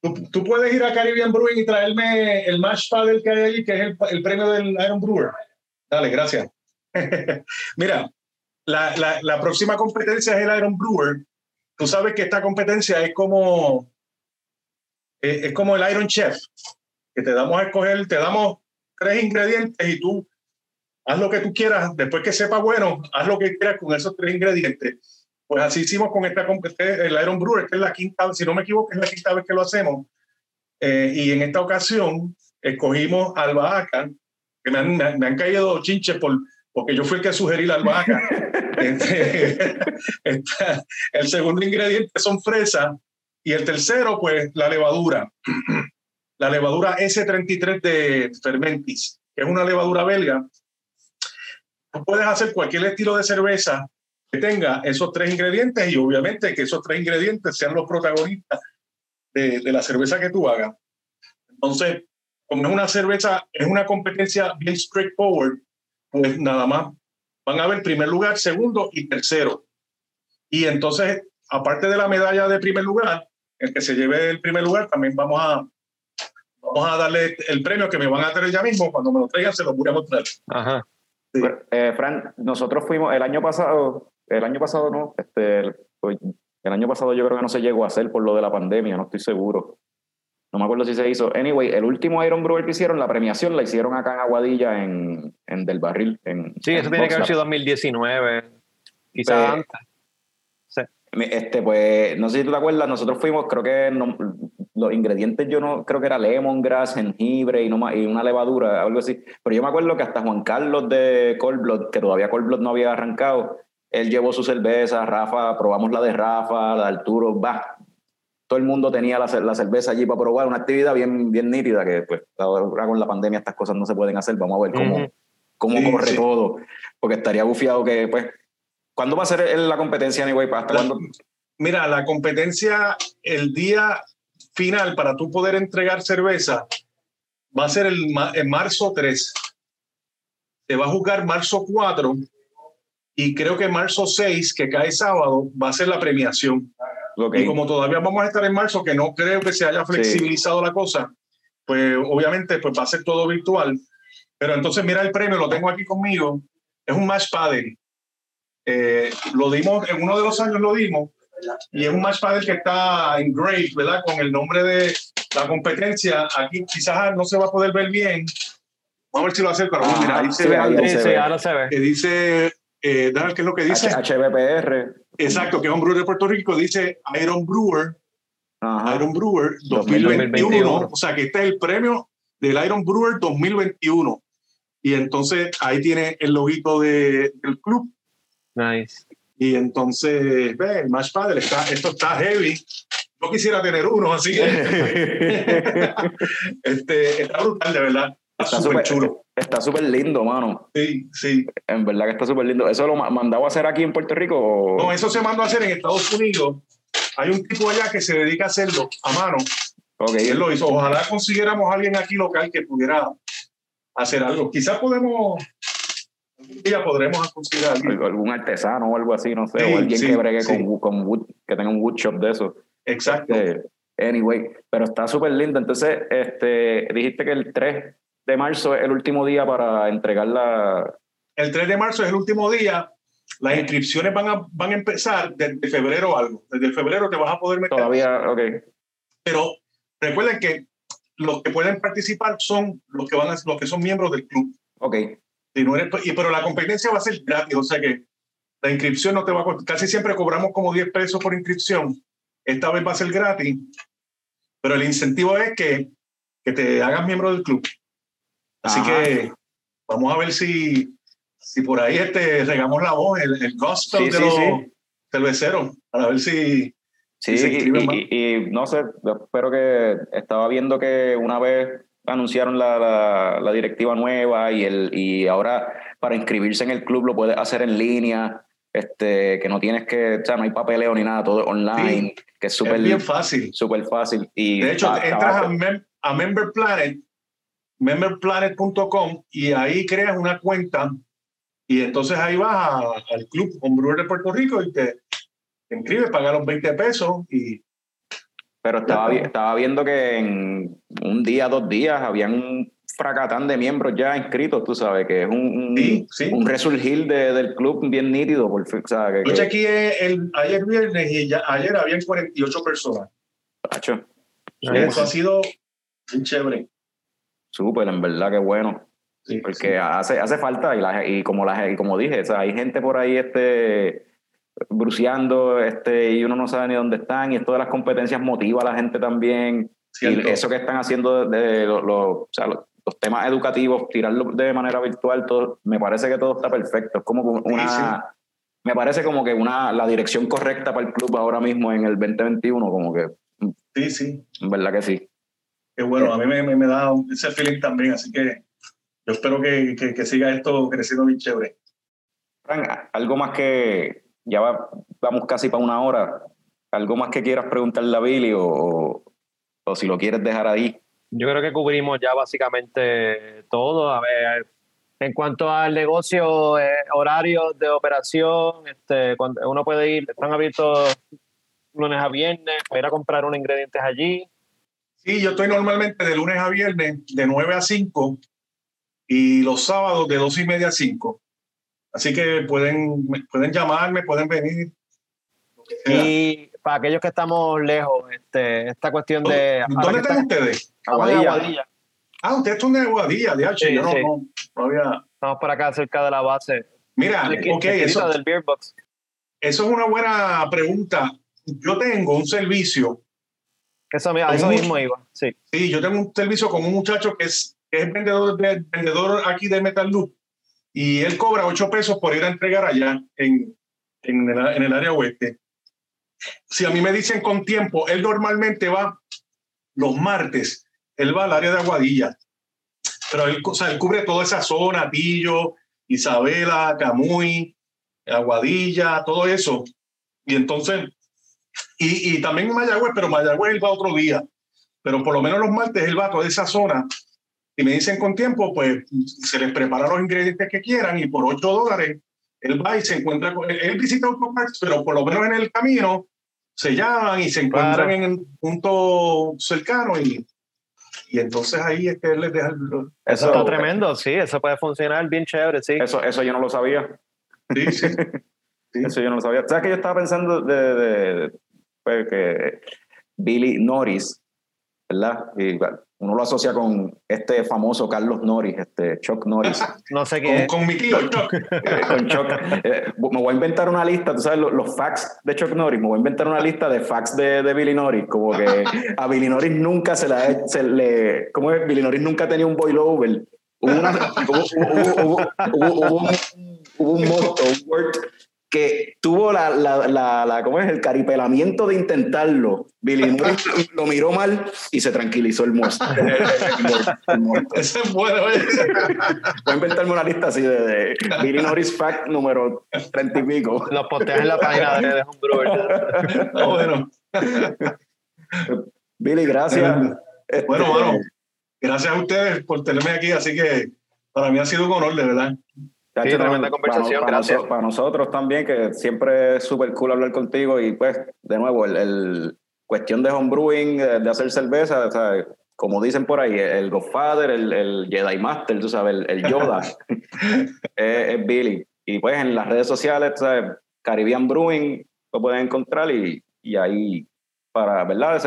Tú, tú, puedes ir a Caribbean Brewing y traerme el Mash Paddle que hay allí, que es el, el premio del Iron Brewer. Dale, gracias. Mira, la, la, la, próxima competencia es el Iron Brewer. Tú sabes que esta competencia es como, es, como el Iron Chef, que te damos a escoger, te damos tres ingredientes y tú haz lo que tú quieras, después que sepa bueno, haz lo que quieras con esos tres ingredientes. Pues así hicimos con esta competencia, el Iron Brewer, que es la quinta, si no me equivoco, es la quinta vez que lo hacemos. Eh, y en esta ocasión escogimos albahaca, que me han, me han caído chinches por, porque yo fui el que sugerí la albahaca. este, esta, el segundo ingrediente son fresas y el tercero, pues, la levadura. la levadura S33 de Fermentis, que es una levadura belga. Tú puedes hacer cualquier estilo de cerveza que tenga esos tres ingredientes y obviamente que esos tres ingredientes sean los protagonistas de, de la cerveza que tú hagas. Entonces, como es una cerveza, es una competencia bien straightforward, pues nada más van a ver primer lugar, segundo y tercero. Y entonces, aparte de la medalla de primer lugar, el que se lleve el primer lugar, también vamos a, vamos a darle el premio que me van a traer ya mismo. Cuando me lo traigan, se lo voy a mostrar. Ajá. Sí. Eh, Fran, nosotros fuimos el año pasado, el año pasado no, este, el, el año pasado yo creo que no se llegó a hacer por lo de la pandemia, no estoy seguro. No me acuerdo si se hizo. Anyway, el último Iron Brewer que hicieron, la premiación la hicieron acá en Aguadilla, en, en Del Barril. En, sí, eso en tiene que haber sido 2019, quizás pues, antes. Sí. Este, pues, no sé si tú te acuerdas, nosotros fuimos, creo que no, los ingredientes yo no, creo que era lemongrass, jengibre y, no, y una levadura, algo así. Pero yo me acuerdo que hasta Juan Carlos de Cold que todavía Cold no había arrancado, él llevó su cerveza, Rafa, probamos la de Rafa, la de Arturo, va, todo el mundo tenía la, la, cerveza allí para probar, una actividad bien, bien nítida, que pues ahora con la pandemia estas cosas no se pueden hacer, vamos a ver cómo, uh -huh. cómo sí, corre sí. todo, porque estaría bufiado que pues, ¿cuándo va a ser la competencia, anyway? ¿Hasta la? Mira, la competencia, el día final para tú poder entregar cerveza, va a ser el, en marzo 3. Se va a jugar marzo 4 y creo que marzo 6, que cae sábado, va a ser la premiación. Okay. Y como todavía vamos a estar en marzo, que no creo que se haya flexibilizado sí. la cosa, pues obviamente pues va a ser todo virtual. Pero entonces mira el premio, lo tengo aquí conmigo, es un match paddle. Eh, lo dimos, en uno de los años lo dimos, y es un match paddle que está engraved, ¿verdad? Con el nombre de la competencia. Aquí quizás no se va a poder ver bien. Vamos a ver si lo hace, pero ah, mira, ahí se, ve, ahí se, ve. Ahora se ve. Que dice, eh, ¿qué es lo que dice? HBPR. Exacto, que es un brewer de Puerto Rico, dice Iron Brewer, Ajá. Iron Brewer 2021, 2021, o sea que este es el premio del Iron Brewer 2021. Y entonces ahí tiene el loguito de, del club. Nice. Y entonces, ve, el Match está, esto está heavy. yo quisiera tener uno, así que este, está brutal, de verdad. Está súper chulo. Está súper lindo, mano. Sí, sí. En verdad que está súper lindo. ¿Eso lo ma- mandaba a hacer aquí en Puerto Rico? o- No, eso se mandó a hacer en Estados Unidos. Hay un tipo allá que se dedica a hacerlo a mano. Ok, Y él lo hizo. Ojalá consiguiéramos a alguien aquí local que pudiera hacer algo. Quizás podemos, día podremos conseguir a alguien. Al- algún artesano o algo así, no sé, Sí, o alguien sí, que bregue sí. con, wood- con wood, que tenga un woodshop de eso. Exacto. Este, anyway, pero está súper lindo. Entonces, este, dijiste que el 3 de marzo es el último día para entregar la... El 3 de marzo es el último día. Las inscripciones van a, van a empezar desde febrero algo. Desde febrero te vas a poder meter. Todavía, ok. Pero recuerden que los que pueden participar son los que, van a, los que son miembros del club. Ok, Si no eres- y, pero la competencia va a ser gratis, o sea que la inscripción no te va a costar. Casi siempre cobramos como 10 pesos por inscripción. Esta vez va a ser gratis, pero el incentivo es que, que te hagas miembro del club. Así Ajá. que vamos a ver si, si por ahí este, regamos la voz, el, el gospel Sí, de sí, los sí. cerveceros, para ver si, Sí, se y, y- y no sé, espero que estaba viendo que una vez anunciaron la, la, la directiva nueva y, el, y ahora para inscribirse en el club lo puedes hacer en línea, este, que no tienes que, o sea, no hay papeleo ni nada, todo online, que es súper fácil. súper fácil. Y De hecho, entras a, Mem- a Member Planet, memberplanet.com y ahí creas una cuenta y entonces ahí vas a- al club Homebrewer de Puerto Rico y te, te inscribes, pagas los 20 pesos y Pero estaba, vi- estaba viendo que en un día, dos días, habían un fracatán de miembros ya inscritos, tú sabes, que es un, un, Sí, sí. un resurgir de- del club bien nítido. Por, o sea, que, yo que- chequeé el, ayer viernes y ya, ayer habían 48 personas. Tacho, Y eso ha sido bien chévere. Súper, en verdad, que bueno. Sí, Porque hace, hace falta, y, la, y, como la, y como dije, o sea, hay gente por ahí este, bruceando este, y uno no sabe ni dónde están, y esto de las competencias motiva a la gente también. Cierto. Y eso que están haciendo de, de lo- lo- o sea, los, los temas educativos, tirarlo de manera virtual, todo, me parece que todo está perfecto. Es como una. Sí, Me parece como que una la dirección correcta para el club ahora mismo en el 2021, como que, sí, sí. en verdad que sí. Qué bueno, a mí me, me, me da ese feeling también, así que yo espero que, que, que siga esto creciendo bien chévere. Fran, algo más que. Ya va- vamos casi para una hora. ¿Algo más que quieras preguntarle a Billy o, o, o si lo quieres dejar ahí? Yo creo que cubrimos ya básicamente todo. A ver, en cuanto al negocio, eh, horarios de operación, este, cuando uno puede ir, están abiertos lunes a viernes, para ir a comprar unos ingredientes allí. Sí, yo estoy normalmente de lunes a viernes de 9 a 5 y los sábados de 2 y media a 5. Así que pueden, me- pueden llamarme, pueden venir. Y para aquellos que estamos lejos, este, esta cuestión de... ¿Dónde están está- ustedes? Aguadilla. Aguadilla. Ah, ustedes son de Aguadilla, de H. Sí, yo no, sí. no, no había- Estamos por acá cerca de la base. Mira, ok, eso, del Beer Box. eso es una buena pregunta. Yo tengo un servicio Eso, eso mismo iba, sí. Sí, yo tengo un servicio con un muchacho que es, que es vendedor, de- vendedor aquí de Metal Loop y él cobra 8 pesos por ir a entregar allá en, en, el, en el área oeste. Si a mí me dicen con tiempo, él normalmente va los martes, él va al área de Aguadilla, pero él, o sea, él cubre toda esa zona, Pillo, Isabela, Camuy, Aguadilla, todo eso. Y entonces, y, y también Mayagüez, pero Mayagüez él va otro día pero por lo menos los martes él va a toda esa zona y me dicen con tiempo, pues se les prepara los ingredientes que quieran y por 8 dólares él va y se encuentra con, él, visita Autoparts, pero por lo menos en el camino se llaman y se encuentran Claro. en un punto cercano y, y entonces ahí es que él les deja el- Eso Eso- está tremendo, sí, eso puede funcionar bien chévere, sí. Eso, eso yo no lo sabía. sí, sí. Sí. Eso yo no lo sabía. ¿Sabes que yo estaba pensando de, de- pues, que Billy Norris, ¿verdad? Y, bueno, uno lo asocia con este famoso Carlos Norris, este Chuck Norris. No sé qué. con mi tío Chuck. con Chuck. Eh, me voy a inventar una lista, tú sabes, los, los facts de Chuck Norris, me voy a inventar una lista de facts de, de Billy Norris, como que a Billy Norris nunca se, la, se le... ¿Cómo es? Billy Norris nunca tenía un boil over. Hubo, una, hubo, hubo- hubo- hubo- hubo un, hubo un mosto, un word que tuvo la, la, la, la- ¿cómo es? el caripelamiento de intentarlo. Billy Norris lo miró mal y se tranquilizó el muerto. Ese es bueno. ¿eh? Voy a inventarme una lista así de, de Billy Norris Fact número 30 y pico. Los posteas en la página de, de Homebrewer. Está bueno. Billy, gracias. Este, Bueno, gracias a ustedes por tenerme aquí, así que para mí ha sido un honor, de verdad. Sí, tremenda conversación, para, gracias. noso- para nosotros también, que siempre es súper cool hablar contigo y pues, de nuevo, el, el cuestión de homebrewing, de, de hacer cerveza, o sea, como dicen por ahí, el Godfather, el, el Jedi Master, tú sabes, el, el Yoda, es, es Billy. Y pues en las redes sociales, ¿sabes? Caribbean Brewing, lo pueden encontrar y, y ahí para, ¿verdad?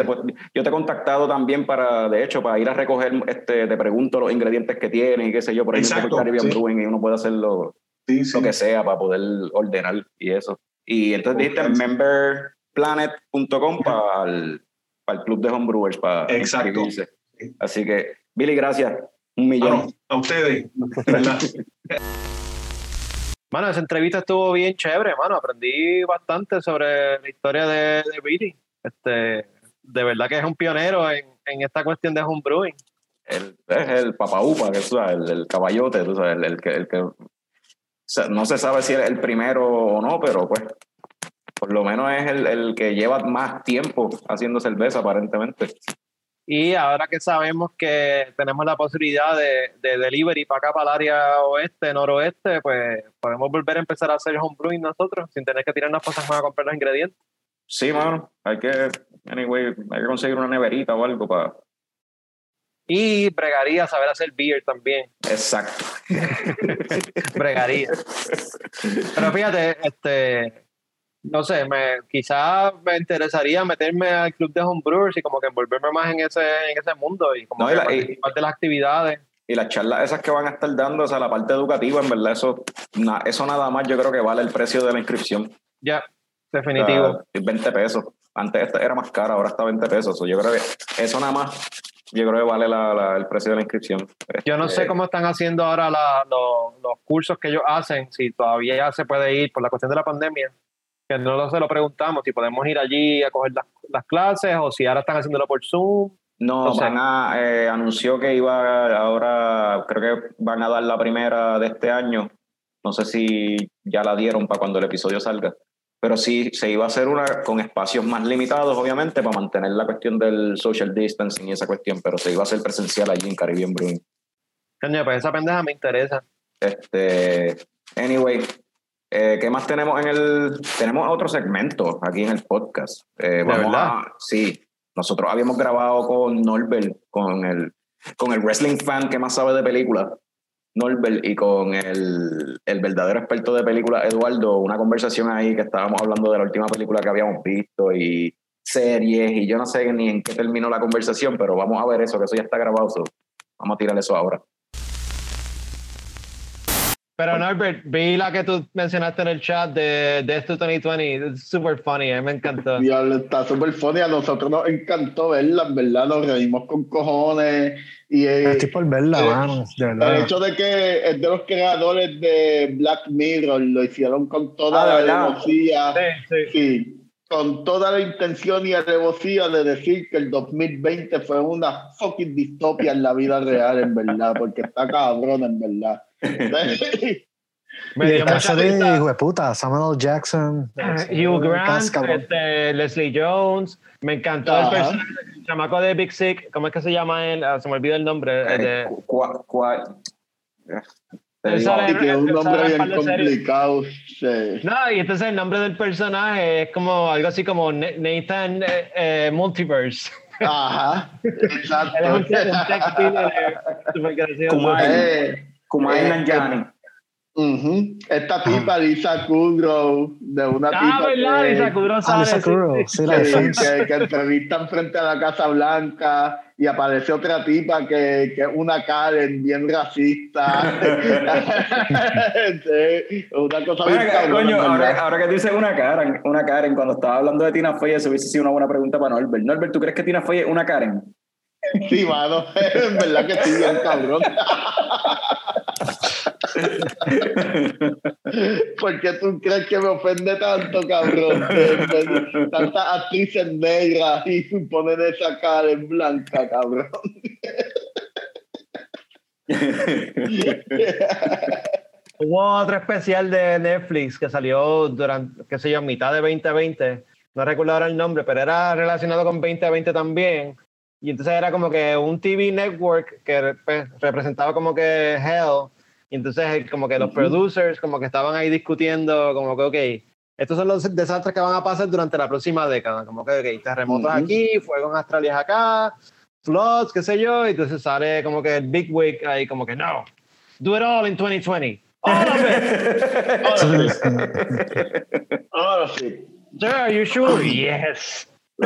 Yo te he contactado también para, de hecho, para ir a recoger, este, te pregunto los ingredientes que tienen y qué sé yo, por ejemplo, Caribbean sí. Brewing y uno puede hacerlo Sí, sí. lo que sea para poder ordenar y eso. Y entonces dijiste memberplanet.com para el, para el club de homebrewers, para Exacto. Así que, Billy, gracias. Un millón. Mano, a ustedes, de verdad. Mano, esa entrevista estuvo bien chévere, mano. Aprendí bastante sobre la historia de, de Billy. Este, de verdad que es un pionero en, en esta cuestión de homebrewing. El, es el papaupa, que tú sabes, el, el caballote, tú sabes, el, el que, el que o sea, no se sabe si es el primero o no, pero pues por lo menos es el, el que lleva más tiempo haciendo cerveza, aparentemente. Y ahora que sabemos que tenemos la posibilidad de, de delivery para acá, para el área oeste, noroeste, pues podemos volver a empezar a hacer homebrewing nosotros, sin tener que tirarnos cosas más a comprar los ingredientes. Sí, mano, hay que, anyway, hay que conseguir una neverita o algo para... Y bregaría, saber hacer beer también. Exacto. bregaría. Pero fíjate, este, no sé, me, quizás me interesaría meterme al club de homebrewers y como que envolverme más en ese, en ese mundo y como No, que y la- y- participar de las actividades. Y las charlas esas que van a estar dando, o sea, la parte educativa, en verdad, eso, na- eso nada más yo creo que vale el precio de la inscripción. Ya, definitivo. O sea, 20 pesos. Antes era más cara, ahora está 20 pesos. So, yo creo que eso nada más, yo creo que vale la- la- el precio de la inscripción. Yo no Este, sé cómo están haciendo ahora la- lo- los cursos que ellos hacen, si todavía ya se puede ir por la cuestión de la pandemia, que no se lo preguntamos, si podemos ir allí a coger las, las clases o si ahora están haciéndolo por Zoom. No, No sé. van a, eh, anunció que iba ahora, creo que van a dar la primera de este año. No sé si ya la dieron para cuando el episodio salga. Pero sí, se iba a hacer una con espacios más limitados, obviamente, para mantener la cuestión del social distancing y esa cuestión, pero se iba a hacer presencial allí en Caribbean Brewing. Coño, pues esa pendeja me interesa. Este, anyway, eh, ¿qué más tenemos en el? Tenemos otro segmento aquí en el podcast. Eh, vamos verdad? a- sí, nosotros habíamos grabado con Norbert, con el, con el wrestling fan que más sabe de películas, Norbert, y con el, el verdadero experto de películas, Eduardo, una conversación ahí que estábamos hablando de la última película que habíamos visto y series, y yo no sé ni en qué terminó la conversación, pero vamos a ver eso, que eso ya está grabado. so vamos a tirar eso ahora. Pero Norbert, vi la que tú mencionaste en el chat de Death to 2020. Es super funny, a mí me encantó. Diablo, está súper funny. A nosotros nos encantó verla, en verdad. Nos reímos con cojones. Y eh, Estoy por verla, eh, mano, de el verdad. hecho de que es de los creadores de Black Mirror lo hicieron con toda Ah, ¿de la alevosía. Sí, sí. Sí, con toda la intención y alevosía de decir que el 2020 fue una fucking distopia en la vida real, en verdad, porque está cabrón, en verdad. Me dio el mucha de, hijo de puta, Samuel L. Jackson. Hugh Grant, este, Leslie Jones, me encantó el Ajá. personaje, el chamaco de Big Sick, ¿cómo es que se llama él? Ah, se me olvida el nombre. el de- Eh, cua- cua- te Él digo, sale- y que es un nombre bien de complicado. sí. No, y entonces el nombre del personaje es como algo así como Na- Nathan eh, eh, Multiverse. Ajá, exacto. Es un, un súper gracioso. Eh, Eh, Nanjiani. ujú. Esta tipa, Lisa Kudrow, de una Ah, tipa ¿verdad? que- Lisa Kudrow Ah, sale, Lisa Kudrow, sí. sí, la que, que, que entrevistan frente a la Casa Blanca y aparece otra tipa que, que es una Karen bien racista. sí, una cosa bien coño, ahora, que dices una Karen, una Karen, cuando estaba hablando de Tina Fey, eso hubiese sido una buena pregunta para Norbert. Norbert, ¿tú crees que Tina Fey es una Karen? Sí, mano, en verdad que sí, bien cabrón. ¿Por qué tú crees que me ofende tanto, cabrón? Tantas actrices negras y ponen esa cara en blanca, cabrón. Hubo otro especial de Netflix que salió durante, qué sé yo, mitad de 2020. No recuerdo ahora el nombre, pero era relacionado con 2020 también. Y entonces era como que un TV network que pues, representaba como que Hell. Y entonces como que los producers como que estaban ahí discutiendo como que, ok, estos son los desastres que van a pasar durante la próxima década. Como que, ok, terremotos Ujú. aquí, fuegos astrales acá, floods, qué sé yo. Y entonces sale como que el Big Wig ahí como que, no, do it all in 2020. All of it. Ahora sí. Ahora sí. Sir, are you sure? yes.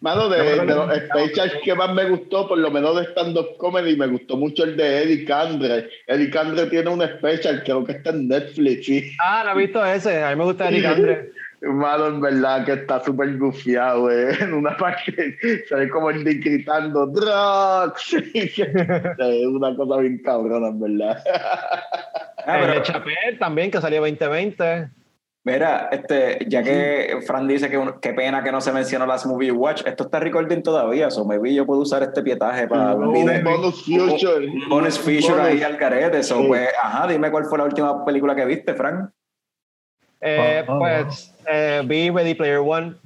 Mano, de, de los specials que más me gustó, por lo menos de stand-up comedy, me gustó mucho el de Eddie Candre. Eddie Candre tiene un special, creo que está en Netflix, sí. Ah, no he visto ese. A mí me gusta Eric Andre. Mano, en verdad que está súper gufiado, eh. En una parte se ve como el Dick gritando ¡Drugs! es una cosa bien cabrona, en verdad. Ah, el pero- de Chapel también, que salió 2020. Mira, este, ya que Fran dice que un- qué pena que no se mencionó las Movie Watch, esto está recording todavía, so maybe yo puedo usar este pietaje para un un bonus feature. Un bonus feature ahí al carete. So, Sí. pues, ajá, dime cuál fue la última película que viste, Fran. Eh, Oh, oh, pues eh, vi Ready Player One.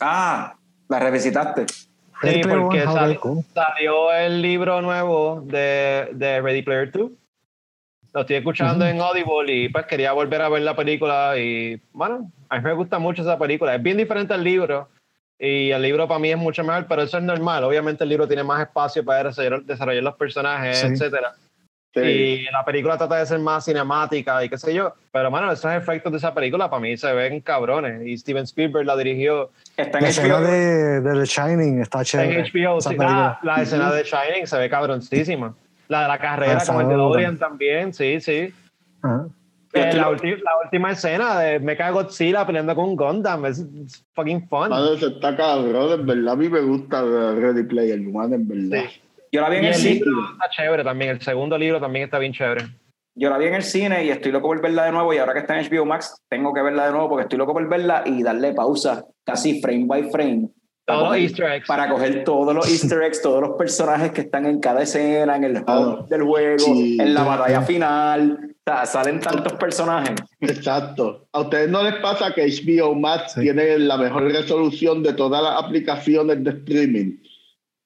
Ah, la revisitaste. Sí, porque salió el libro nuevo de, de Ready Player 2. Lo estoy escuchando en Audible y pues quería volver a ver la película y bueno, a mí me gusta mucho esa película. Es bien diferente al libro y el libro para mí es mucho mejor, pero eso es normal. Obviamente el libro tiene más espacio para desarrollar, desarrollar los personajes, Sí. etcétera. Sí. Y la película trata de ser más cinemática y qué sé yo. Pero, bueno, esos efectos de esa película para mí se ven cabrones. Y Steven Spielberg la dirigió Está en La escena HBO. de, de The Shining está chévere. en HBO. sí. película. Ah, la escena de Shining se ve cabroncísima. La de la carrera, Esa como el de. Dorian también, sí, sí. Ajá. Eh, la, ulti- la última escena de Mecha Godzilla peleando con un Gundam es fucking fun. Mano, eso está cabrón, en verdad. A mí me gusta Ready Player One, en verdad. Sí. Yo la vi en Y el el cine. libro está chévere también. El segundo libro también está bien chévere. Yo la vi en el cine y estoy loco por verla de nuevo. Y ahora que está en HBO Max, tengo que verla de nuevo porque estoy loco por verla y darle pausa, casi frame by frame. Para Todos los coger- Easter eggs. Para coger todos los Easter eggs, todos los personajes que están en cada escena, en el hub del juego, sí. en la batalla final. O sea, salen tantos personajes. Exacto. ¿A ustedes no les pasa que HBO Max Sí. tiene la mejor resolución de todas las aplicaciones de streaming?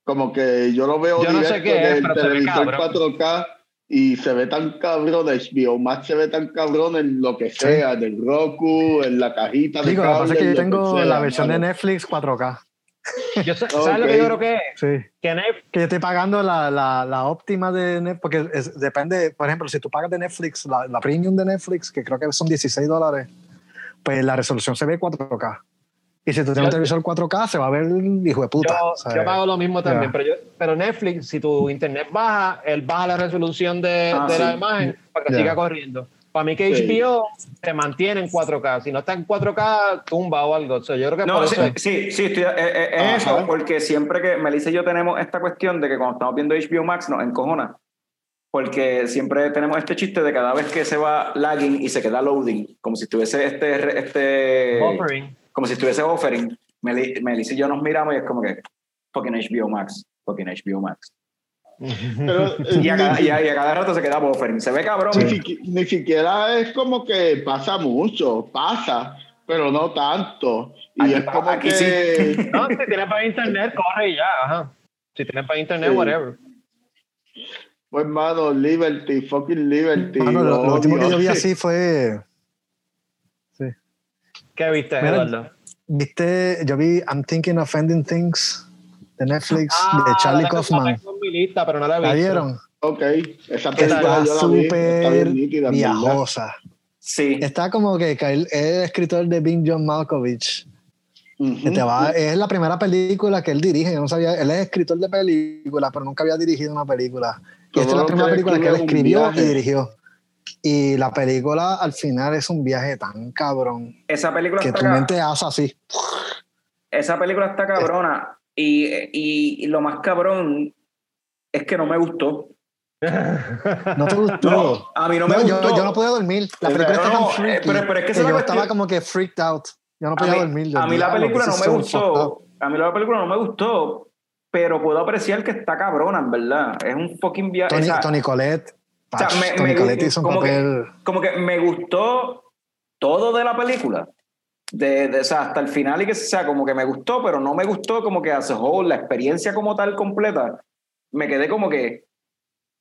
Como que yo lo veo Yo no sé directo qué es, del ve televisor cabrón. 4K y se ve tan cabrón, HBO Max se ve tan cabrón en lo que sea, en el Roku, en la cajita de Digo, lo que pasa es cable, que yo tengo sea, la versión de mano. Netflix 4K. Yo sé- ¿Sabes lo que yo creo que es? Sí. Que Netflix Que yo estoy pagando la, la, la óptima de Netflix, porque es- depende, por ejemplo, si tú pagas de Netflix, la, la premium de Netflix, que creo que son 16 dólares, pues la resolución se ve 4K. Y si tú tienes un televisor 4K, se va a ver hijo de puta. Yo, o sea, yo pago lo mismo también, pero, yo, pero Netflix, si tu internet baja, él baja la resolución de, Ah, de la imagen para que siga corriendo. Para mí que Sí. HBO se mantiene en 4K. Si no está en 4K, tumba o algo. O sea, yo creo que No, por sí, eso es- sí, sí, estoy, eh, eh, es Ajá. eso, porque siempre que Melissa y yo tenemos esta cuestión de que cuando estamos viendo HBO Max nos encojona, porque siempre tenemos este chiste de cada vez que se va lagging y se queda loading, como si estuviese este, este buffering. como si estuviese offering, Meli- Melissa y yo nos miramos y es como que fucking HBO Max, fucking HBO Max. Pero, eh, Y a cada, ni, y a- y a cada rato se queda buffering, se ve cabrón. ni siqui- ni siquiera es como que pasa mucho, pasa, pero no tanto. Y Aquí- es como aquí que... No, si tienes para internet, corre y ya. Ajá. Si tienes para internet, Sí. whatever. Pues, mano, Liberty, fucking Liberty. Mano, lo, lo último que yo vi así fue. ¿Qué viste, Mira, Eduardo? ¿Viste? Yo vi I'm Thinking of Ending Things de Netflix de Ah, Charlie tengo- la Kaufman. Mi lista, pero no la he ¿La vieron? Ok, esa película Está vi, súper viajosa. Sí, Está como que él es escritor de Bing John Malkovich. Ujú. que te va- es la primera película que él dirige. Yo no sabía, él es escritor de películas, pero nunca había dirigido una película. Y esta es la primera película que él escribió y dirigió. Y la película al final es un viaje tan cabrón esa película que está tu mente hace así. esa película está cabrona y, y- y lo más cabrón es que no me gustó. No te gustó. No, a mí no me yo, gustó. yo no podía dormir. La Pero película no, tan eh, freaky pero- pero es que que yo cuestión. estaba como que freaked out. Yo no a podía mí, dormir. a mí la película no me gustó. A mí la película no me gustó, pero puedo apreciar que está cabrona, en verdad. Es un fucking viaje. Tony, o sea, Tony Collette. o sea, me- Tony me- Collette hizo un como que- papel. como que me gustó todo de la película. De, de- o sea, hasta el final y que o sea, como que me gustó, pero no me gustó como que as a whole, la experiencia como tal completa. Me quedé como que,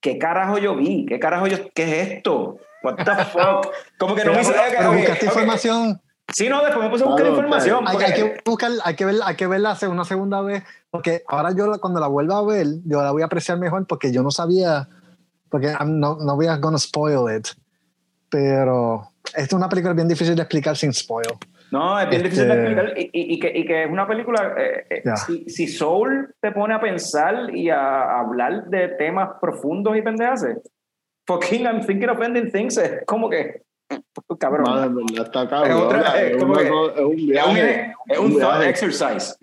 ¿qué carajo yo vi? ¿Qué carajo yo, qué es esto? What the fuck? Como que no me hizo... Pero ok, buscaste información. Sí, no, después me puse a buscar Claro, información. Hay, porque- hay que buscar, hay que ver, hay que verla hace una segunda vez, porque ahora yo cuando la vuelva a ver, yo la voy a apreciar mejor porque yo no sabía, porque I'm no, no voy a gonna spoil it, pero es una película bien difícil de explicar sin spoil. No, es bien Este- difícil de explicar. Y, y- y que, y que es una película. eh, Ya. si, si Soul te pone a pensar y a hablar de temas profundos y pendejas, fucking I'm thinking of ending things es como que. Cabrón. Madre está Es cabrón. otra- es Es, como una que- es un es un, viaje. es un un thought viaje. exercise.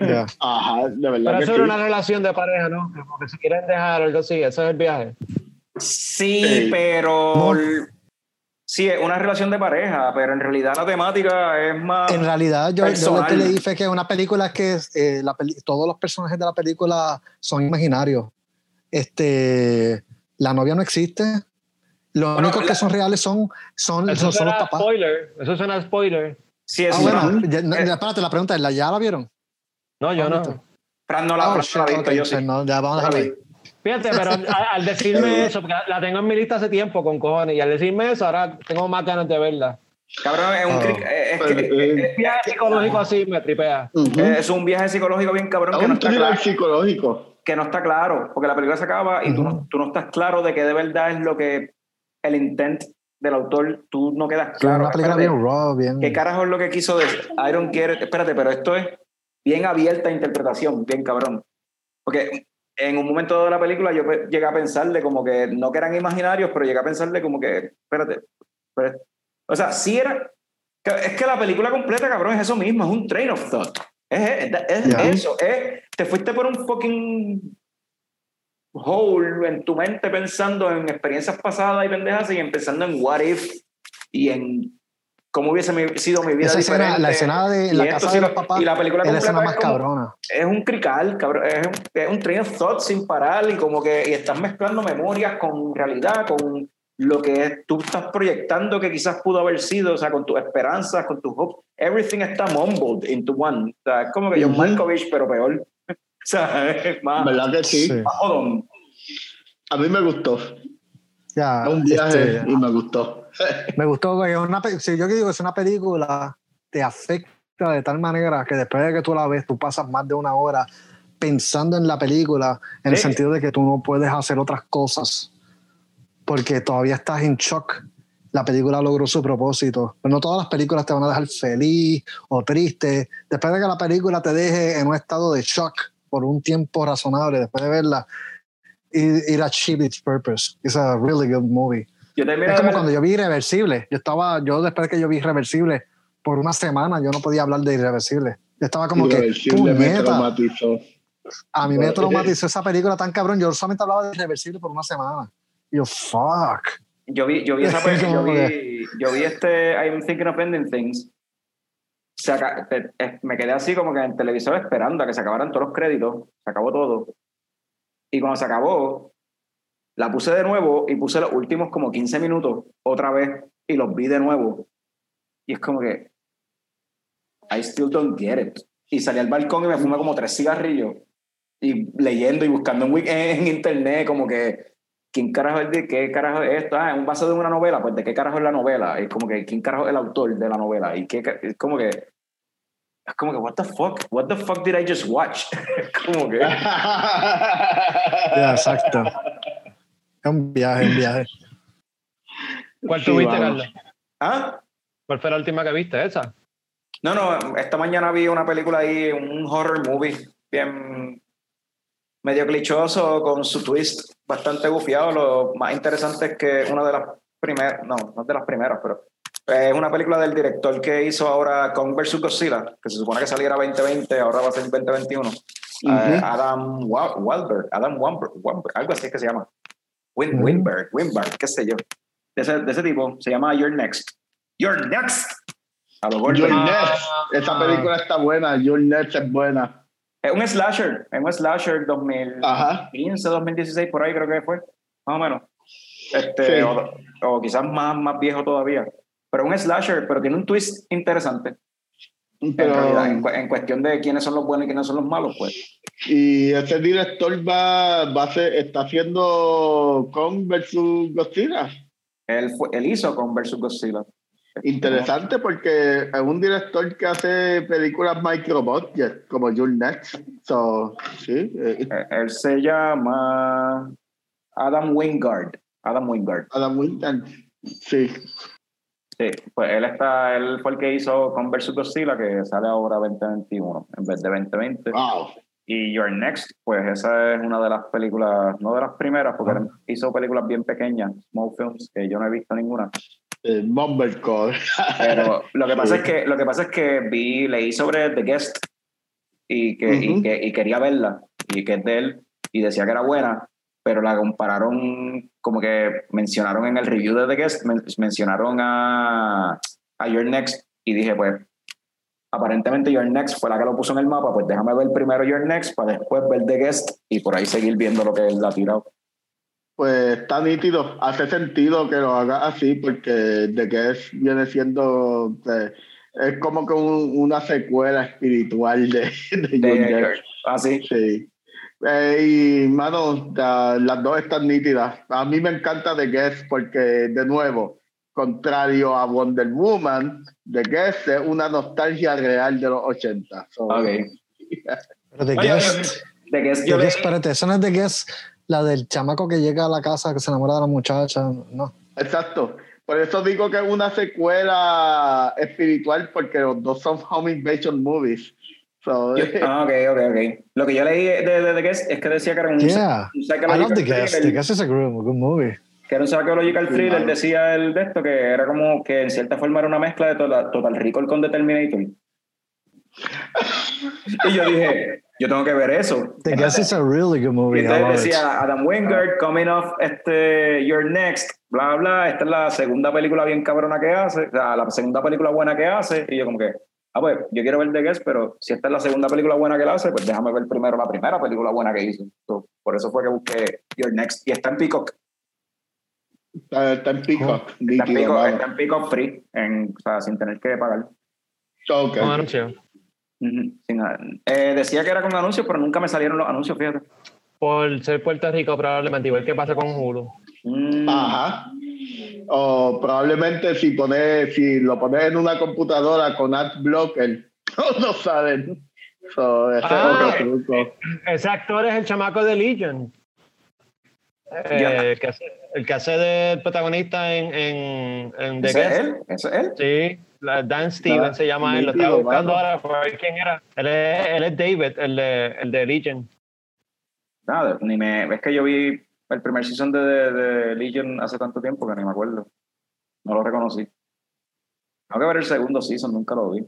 Yeah. Ajá, de verdad Pero eso era una relación de pareja, ¿no? Como que si quieren dejar algo así, eso es el viaje. Sí, Sí. pero. Sí, es una relación de pareja, pero en realidad la temática es más. En realidad, yo, yo lo que leí fue que es una película que es, eh, la peli- todos los personajes de la película son imaginarios. Este, la novia no existe. Los Bueno, únicos la- que son reales son, son, Eso son, son los suena a papás. spoiler. Eso suena a spoiler. Sí, es Ah, una- bueno, ya, no, eh, ya, espérate, la pregunta es, ¿la, ¿ya la vieron? No, yo Ah, no. Fran no la, Oh, shit, no la ha visto, ok, yo sí. no, ya vamos a dejarla ahí. Fíjate, pero al, al decirme eso, porque la tengo en mi lista hace tiempo con cojones, y al decirme eso, ahora tengo más ganas de verla. Cabrón, es un, Oh. es, Pero, que- eh, es- Viaje psicológico así me tripea. Ujú. es un viaje psicológico bien cabrón Es que no, un está thriller claro, psicológico. que no está claro, porque la película se acaba y tú, no, tú no estás claro de que de verdad es lo que el intent del autor, tú no quedas Es claro. una película Espérate, bien raw, bien... ¿Qué carajo es lo que quiso decir? I don't get it. Espérate, pero esto es bien abierta a interpretación, bien cabrón. Porque en un momento de la película yo pe- llegué a pensarle como que no que eran imaginarios, pero llegué a pensarle como que, espérate, pero- o sea, sí era, es que la película completa, cabrón, es eso mismo, es un train of thought. Es, es- es Ya. eso, es, te fuiste por un fucking hole en tu mente pensando en experiencias pasadas y pendejas y pensando en what if y en cómo hubiese mi- sido mi vida Esa escena, diferente. la escena de la casa sí de lo- los papás y la película es la escena más es como- cabrona. es un crical, cabrón, es un, es un train of thought sin parar y como que y estás mezclando memorias con realidad, con lo que tú estás proyectando que quizás pudo haber sido, o sea, con tus esperanzas, con tus hopes, everything está mumbled into one. O sea, es como que John. Malkovich, pero peor. o sea, es más, ¿Verdad que sí? Sí. A mí me gustó. Ya, Es un viaje este, y me gustó. Me gustó es una, si yo que digo es una película te afecta de tal manera que después de que tú la ves tú pasas más de una hora pensando en la película en el sentido de que tú no puedes hacer otras cosas porque todavía estás en shock. La película logró su propósito. Pero no todas las películas te van a dejar feliz o triste. Después de que la película te deje en un estado de shock por un tiempo razonable después de verla it, it achieved its purpose. It's a really good movie Yo es como cuando yo vi Irreversible. Yo estaba, yo después de que yo vi Irreversible, por una semana yo no podía hablar de Irreversible. Yo estaba como que, me traumatizó. a mí me traumatizó esa película tan cabrón. Yo solamente hablaba de Irreversible por una semana. Y yo, fuck. Yo vi, yo vi esa película, yo vi, yo vi este I'm Thinking of Ending Things. Se aca- te- me quedé así como que en el televisor esperando a que se acabaran todos los créditos. Se acabó todo. Y cuando se acabó, la puse de nuevo y puse los últimos como 15 minutos otra vez y los vi de nuevo. Y es como que I still don't get it. Y salí al balcón y me fumé como tres cigarrillos y leyendo y buscando en, en internet como que ¿quién carajo es de qué carajo es esto? Ah, es un vaso de una novela, pues de qué carajo es la novela, es como que quién carajo es el autor de la novela y qué es como que es como que what the fuck, what the fuck did I just watch? Es como que Ya, exacto. Es un viaje, un viaje. ¿Cuál Sí, tuviste, vamos. Carlos? ¿Ah? ¿Cuál fue la última que viste? ¿Esa? No, no, esta mañana vi una película ahí, un horror movie, bien medio clichoso, con su twist bastante bufiado. Lo más interesante es que una de las primeras, no, no es de las primeras, pero es una película del director que hizo ahora Kong vs. Godzilla, que se supone que saliera 2020, ahora va a ser 2021. Eh, Adam Wa- Wahlberg, Adam Wahlberg, algo así es que se llama. Win. Winberg, Winberg, qué sé yo. De ese, de ese tipo, se llama You're Next. You're Next. A lo Your. Next. Esa película está buena. Your Next es buena. Es un slasher, es un slasher 2015, Ajá. 2016, por ahí creo que fue, más o menos. Este, Sí. o, o quizás más, más viejo todavía. Pero un slasher, pero tiene un twist interesante. En, realidad, Pero, en, cu- en cuestión de quiénes son los buenos y quiénes son los malos, pues. y ese director va, va a ser, está haciendo Kong versus Godzilla. Él, fue, él hizo con Versus Godzilla. Interesante porque es un director que hace películas micro budget como Your Next. So, sí, eh, Eh, Él se llama Adam Wingard. Adam Wingard. Adam Winton. Sí, Sí, pues él está, él fue el que hizo con Versus Godzilla, que sale ahora 2021 en vez de 2020. wow. Y Your Next, pues esa es una de las películas, no de las primeras, porque él hizo películas bien pequeñas, small films, que yo no he visto ninguna. Eh, Mumblecore. Pero lo que pasa Sí. es que, lo que pasa es que vi, leí sobre The Guest y que, y Ujú. que y quería verla, y que es de él, y decía que era buena, pero la compararon, como que mencionaron en el review de The Guest, men- mencionaron a, a Your Next, y dije, pues, aparentemente Your Next fue la que lo puso en el mapa, pues déjame ver primero Your Next para después ver The Guest y por ahí seguir viendo lo que él ha tirado. Pues está nítido, hace sentido que lo haga así porque que es, viene siendo eh, es como que un- una secuela espiritual de, de De- Your Next. así. Sí. Eh, y, mano, la- las dos están nítidas. A mí me encanta The Guest porque, de nuevo, contrario a Wonder Woman, The Guest es una nostalgia real de los 80. So, Ok. Pero The Guest, The Guest The yo Guest, espérate, esa no es The Guest, la del chamaco que llega a la casa que se enamora de la muchacha, no. Exacto. Por eso digo que es una secuela espiritual porque los dos son home invasion movies. So, Yo- ah, ok, ok, ok. Lo que yo leí de, de, The Guest es que decía que era un, Yeah, un I psychological love The Guest, thriller, The Guest is a good, good movie. que era un psychological thriller, decía el de esto, que era como que en cierta forma era una mezcla de Total, Total Recall con The Terminator. y yo dije, yo tengo que ver eso. The Guest is a really good Y movie, I entonces decía Adam Wingard, coming off este, Your Next, bla, bla, esta es la segunda película bien cabrona que hace, o sea, la segunda película buena que hace, y yo como que, ah, pues, yo quiero ver The Guest, pero si esta es la segunda película buena que él hace, pues déjame ver primero la primera película buena que hizo. Por eso fue que busqué Your Next, y está en Peacock, está, está en Peacock. está en Peacock, mano. está en Peacock free, en, o sea, sin tener que pagar. Ok. Con anuncio. Ujú, sin nada. Eh, decía que era con anuncios, pero nunca me salieron los anuncios, fíjate. Por ser Puerto Rico, probablemente, igual que pasa con Hulu. Mm, Ajá. O probablemente si pones, si lo pones en una computadora con AdBlocker, no, no salen. So, ese Ah. es otro truco. Ese actor es el chamaco de Legion. Eh, el, que hace, el que hace del protagonista en, en, en The ¿Ese es Guest. él? ¿Ese es él? Sí, la- Dan Stevens Ah, se llama él. Lo estaba buscando mano. ahora para ver quién era. Él es, él es David, el de, el de Legion. Nada, ni me. Es que yo vi el primer season de, de, de Legion hace tanto tiempo que ni me acuerdo. No lo reconocí. Tengo que ver el segundo season, nunca lo vi.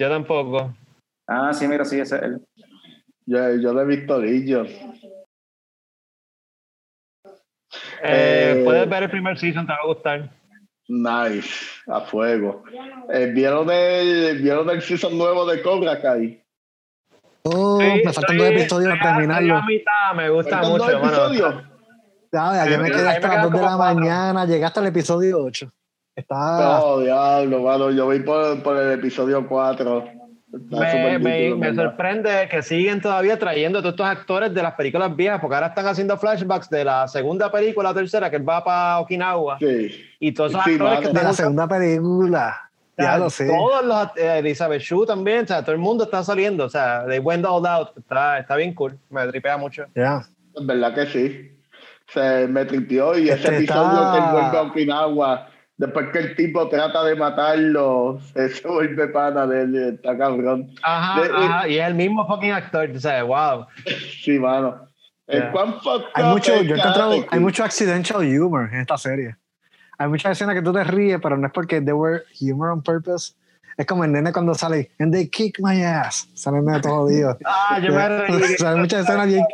Yo tampoco. Ah, sí, mira, sí, ese es él. Yo, yo lo he visto Legion. Eh, Eh, puedes ver el primer season, te va a gustar. Nice, a fuego. Eh, ¿vieron, el, ¿Vieron el season nuevo de Cobra Kai? Oh, Sí, me faltan estoy- dos episodios para terminarlo. estoy a mitad, me gusta ¿Faltan dos mucho, mano. Ya, ayer me quedé hasta las quedan 2 de la mañana, llegué hasta el episodio 8. Está. No, diablo, mano. Yo voy por, por el episodio 4. Está Me, me- me sorprende que siguen todavía trayendo a todos estos actores de las películas viejas, porque ahora están haciendo flashbacks de la segunda película, la tercera, que él va para Okinawa. Sí. Y todos esos Sí, actores mano. que de están la segunda película. Ya lo sé. Todos los, eh, Elizabeth Shue también, o sea, todo el mundo está saliendo, o sea, they went all out, está, está bien cool, me tripea mucho. Ya. Es verdad que sí. Se me tripió y ese episodio que él vuelve a Okinawa, después que el tipo trata de matarlo, se, se vuelve pana de él, está cabrón. Ajá, De- ajá, y es el mismo fucking actor, sea, wow. Sí, mano. Fucked Hay mucho, yo he encontrado, hay mucho accidental humor en esta serie. Hay muchas escenas que tú te ríes, pero no es porque they were humor on purpose. Es como el nene cuando sale, and they kick my ass. Sale el nene todo jodido. Ah, yo me reí. Salen muchas escenas bien.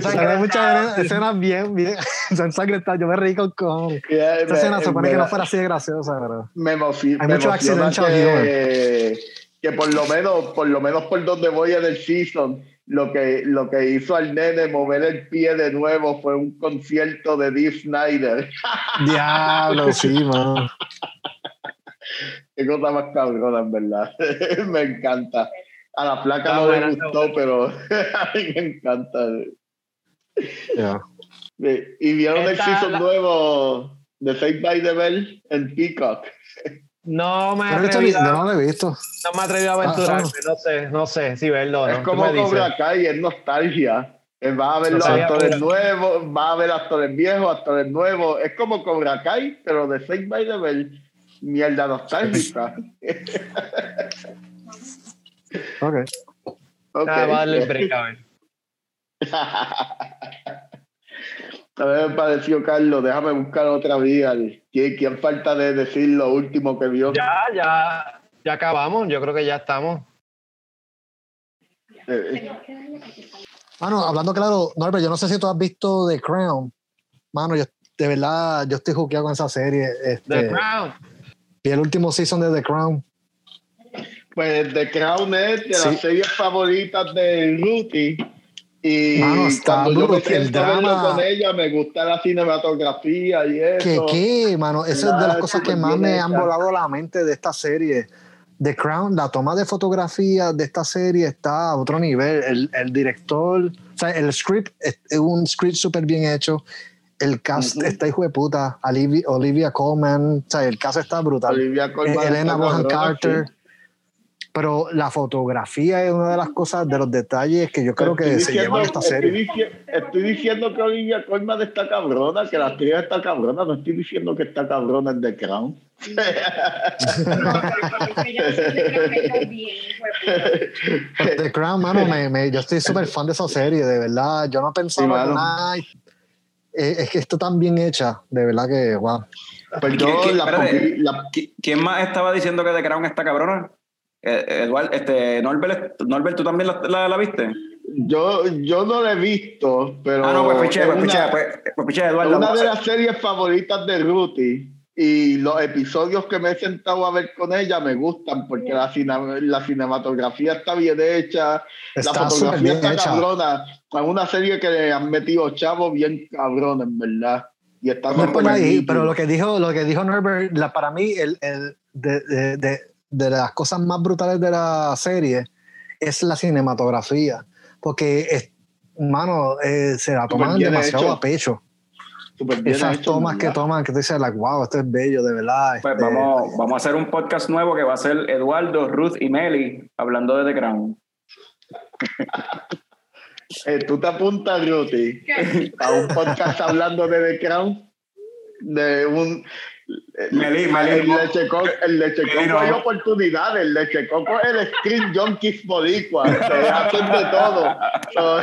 Salen muchas escenas bien, bien. Son sangrentadas. Yo me reí con cojones. Yeah, Esta escena se supone que no fuera así de graciosa, pero. me, emoci- Hay me mucho emociona accidental que, que por lo menos por lo menos por donde voy en el season lo que lo que hizo al nene mover el pie de nuevo fue un concierto de Dee Snyder Diablo, sí, man. Qué cosa más cabrona en verdad me encanta a la placa Está no está gustó pero a mí me encanta Yeah. y vieron el season la- nuevo de Saved by the Bell en Peacock No me he No, a- no lo he visto. no me he atrevido a aventurarme. No sé, no sé si verlo no. Es Tú como me. Cobra Kai, es nostalgia. Va a ver No los sabía, actores pero- nuevos, va a ver actores viejos, actores nuevos. Es como Cobra Kai, pero de Saved by the Bell. Mierda nostálgica. Ok. Ok. Ah, va a darle el break, a ver. A ver, me pareció Carlos, déjame buscar otra vía. ¿Quién, quién falta de decir lo último que vio? Ya, ya, ya acabamos. Yo creo que ya estamos. Eh, Mano, hablando claro, Norbert, yo no sé si tú has visto The Crown. Mano, yo de verdad, yo estoy juqueado con esa serie. Este, The Crown. Vi el último season de The Crown. Pues The Crown es de Sí. las series favoritas de Ruthie. Y Mano, está cuando yo me el drama. con ella, me gusta la cinematografía y ¿Qué, eso. qué, mano? Esa es de las Claro, cosas que más me han volado la mente de esta serie. The Crown, la toma de fotografía de esta serie está a otro nivel. El, el director, o sea, el script es un script súper bien hecho. El cast está hijo de puta. Olivia, Olivia Colman, o sea, el cast está brutal. Olivia Colman Eh, Elena Bonham Carter. sí. Pero la fotografía es una de las cosas, de los detalles que yo creo que Estoy se diciendo- llevan esta estoy serie. dici- Estoy diciendo que Olivia Colman está cabrona, que la actriz está cabrona. No estoy diciendo que está cabrona en The Crown. The Crown, mano, me, me- yo estoy súper fan de esa serie, de verdad. Yo no pensaba Sí, nada- es que está tan bien hecha, de verdad que, wow. ¿Quién- yo quién- la, espérate, poqui- la- ¿qui- ¿Quién más estaba diciendo que The Crown está cabrona? Eh, Eduardo, este, Norbert, Norbert, ¿tú también la, la- la viste? yo, yo no la he visto, pero ah, no, pues piché, es pues piché, una- pues, pues piché, Eduardo. una de las series favoritas de Ruthie. Y los episodios que me he sentado a ver con ella me gustan porque la, cine- la cinematografía está bien hecha, Está la fotografía está hecha. cabrona. Es una serie que le han metido chavos bien cabrones, en verdad. Y está No por ahí, pero lo que dijo, lo que dijo Norbert, la, para mí, el, el- de, de- de- de las cosas más brutales de la serie es la cinematografía. Porque, es, mano, eh, se la toman demasiado hecho. a pecho. Súper bien Esas hecho, tomas que toman, que tú dices, like, wow, esto es bello, de verdad. Pues este, vamos, vamos a hacer un podcast nuevo que va a ser Eduardo, Ruth y Meli hablando de The Crown. Eh, ¿Tú te apuntas, Ruti, a un podcast hablando de The Crown? De un... Meli, Meli, el no. leche coco, el leche coco no. hay oportunidades. El leche coco es el screen junkies boricua. Se hacen de todo. So,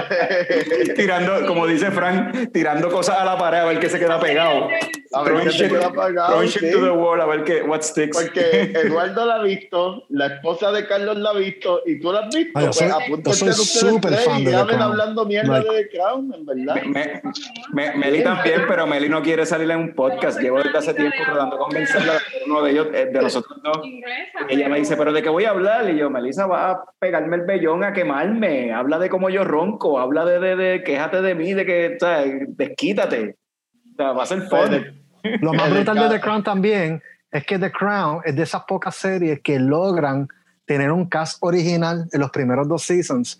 tirando, como dice Frank, tirando cosas a la pared a ver qué se queda pegado. a ver qué se queda sí. to the wall a ver qué, what sticks. Porque Eduardo la ha visto, la esposa de Carlos la ha visto y tú la has visto. Ah, yo soy- pues yo soy súper fan y de The graben Crown. hablando mierda Like- de The Crown, en verdad. Me- me- Meli también, pero Meli no quiere salir en un podcast. Llevo desde hace tiempo tratando de convencerla de que uno de ellos, eh, de nosotros dos. Ella me dice, ¿pero de qué voy a hablar? Y yo, Melissa, va a pegarme el vellón, a quemarme. Habla de cómo yo ronco, habla de, de, de quéjate de mí, de que, ¿sabes? Desquítate. O sea, va a ser fun. Lo más brutal de The Crown también es que The Crown es de esas pocas series que logran tener un cast original en los primeros dos seasons,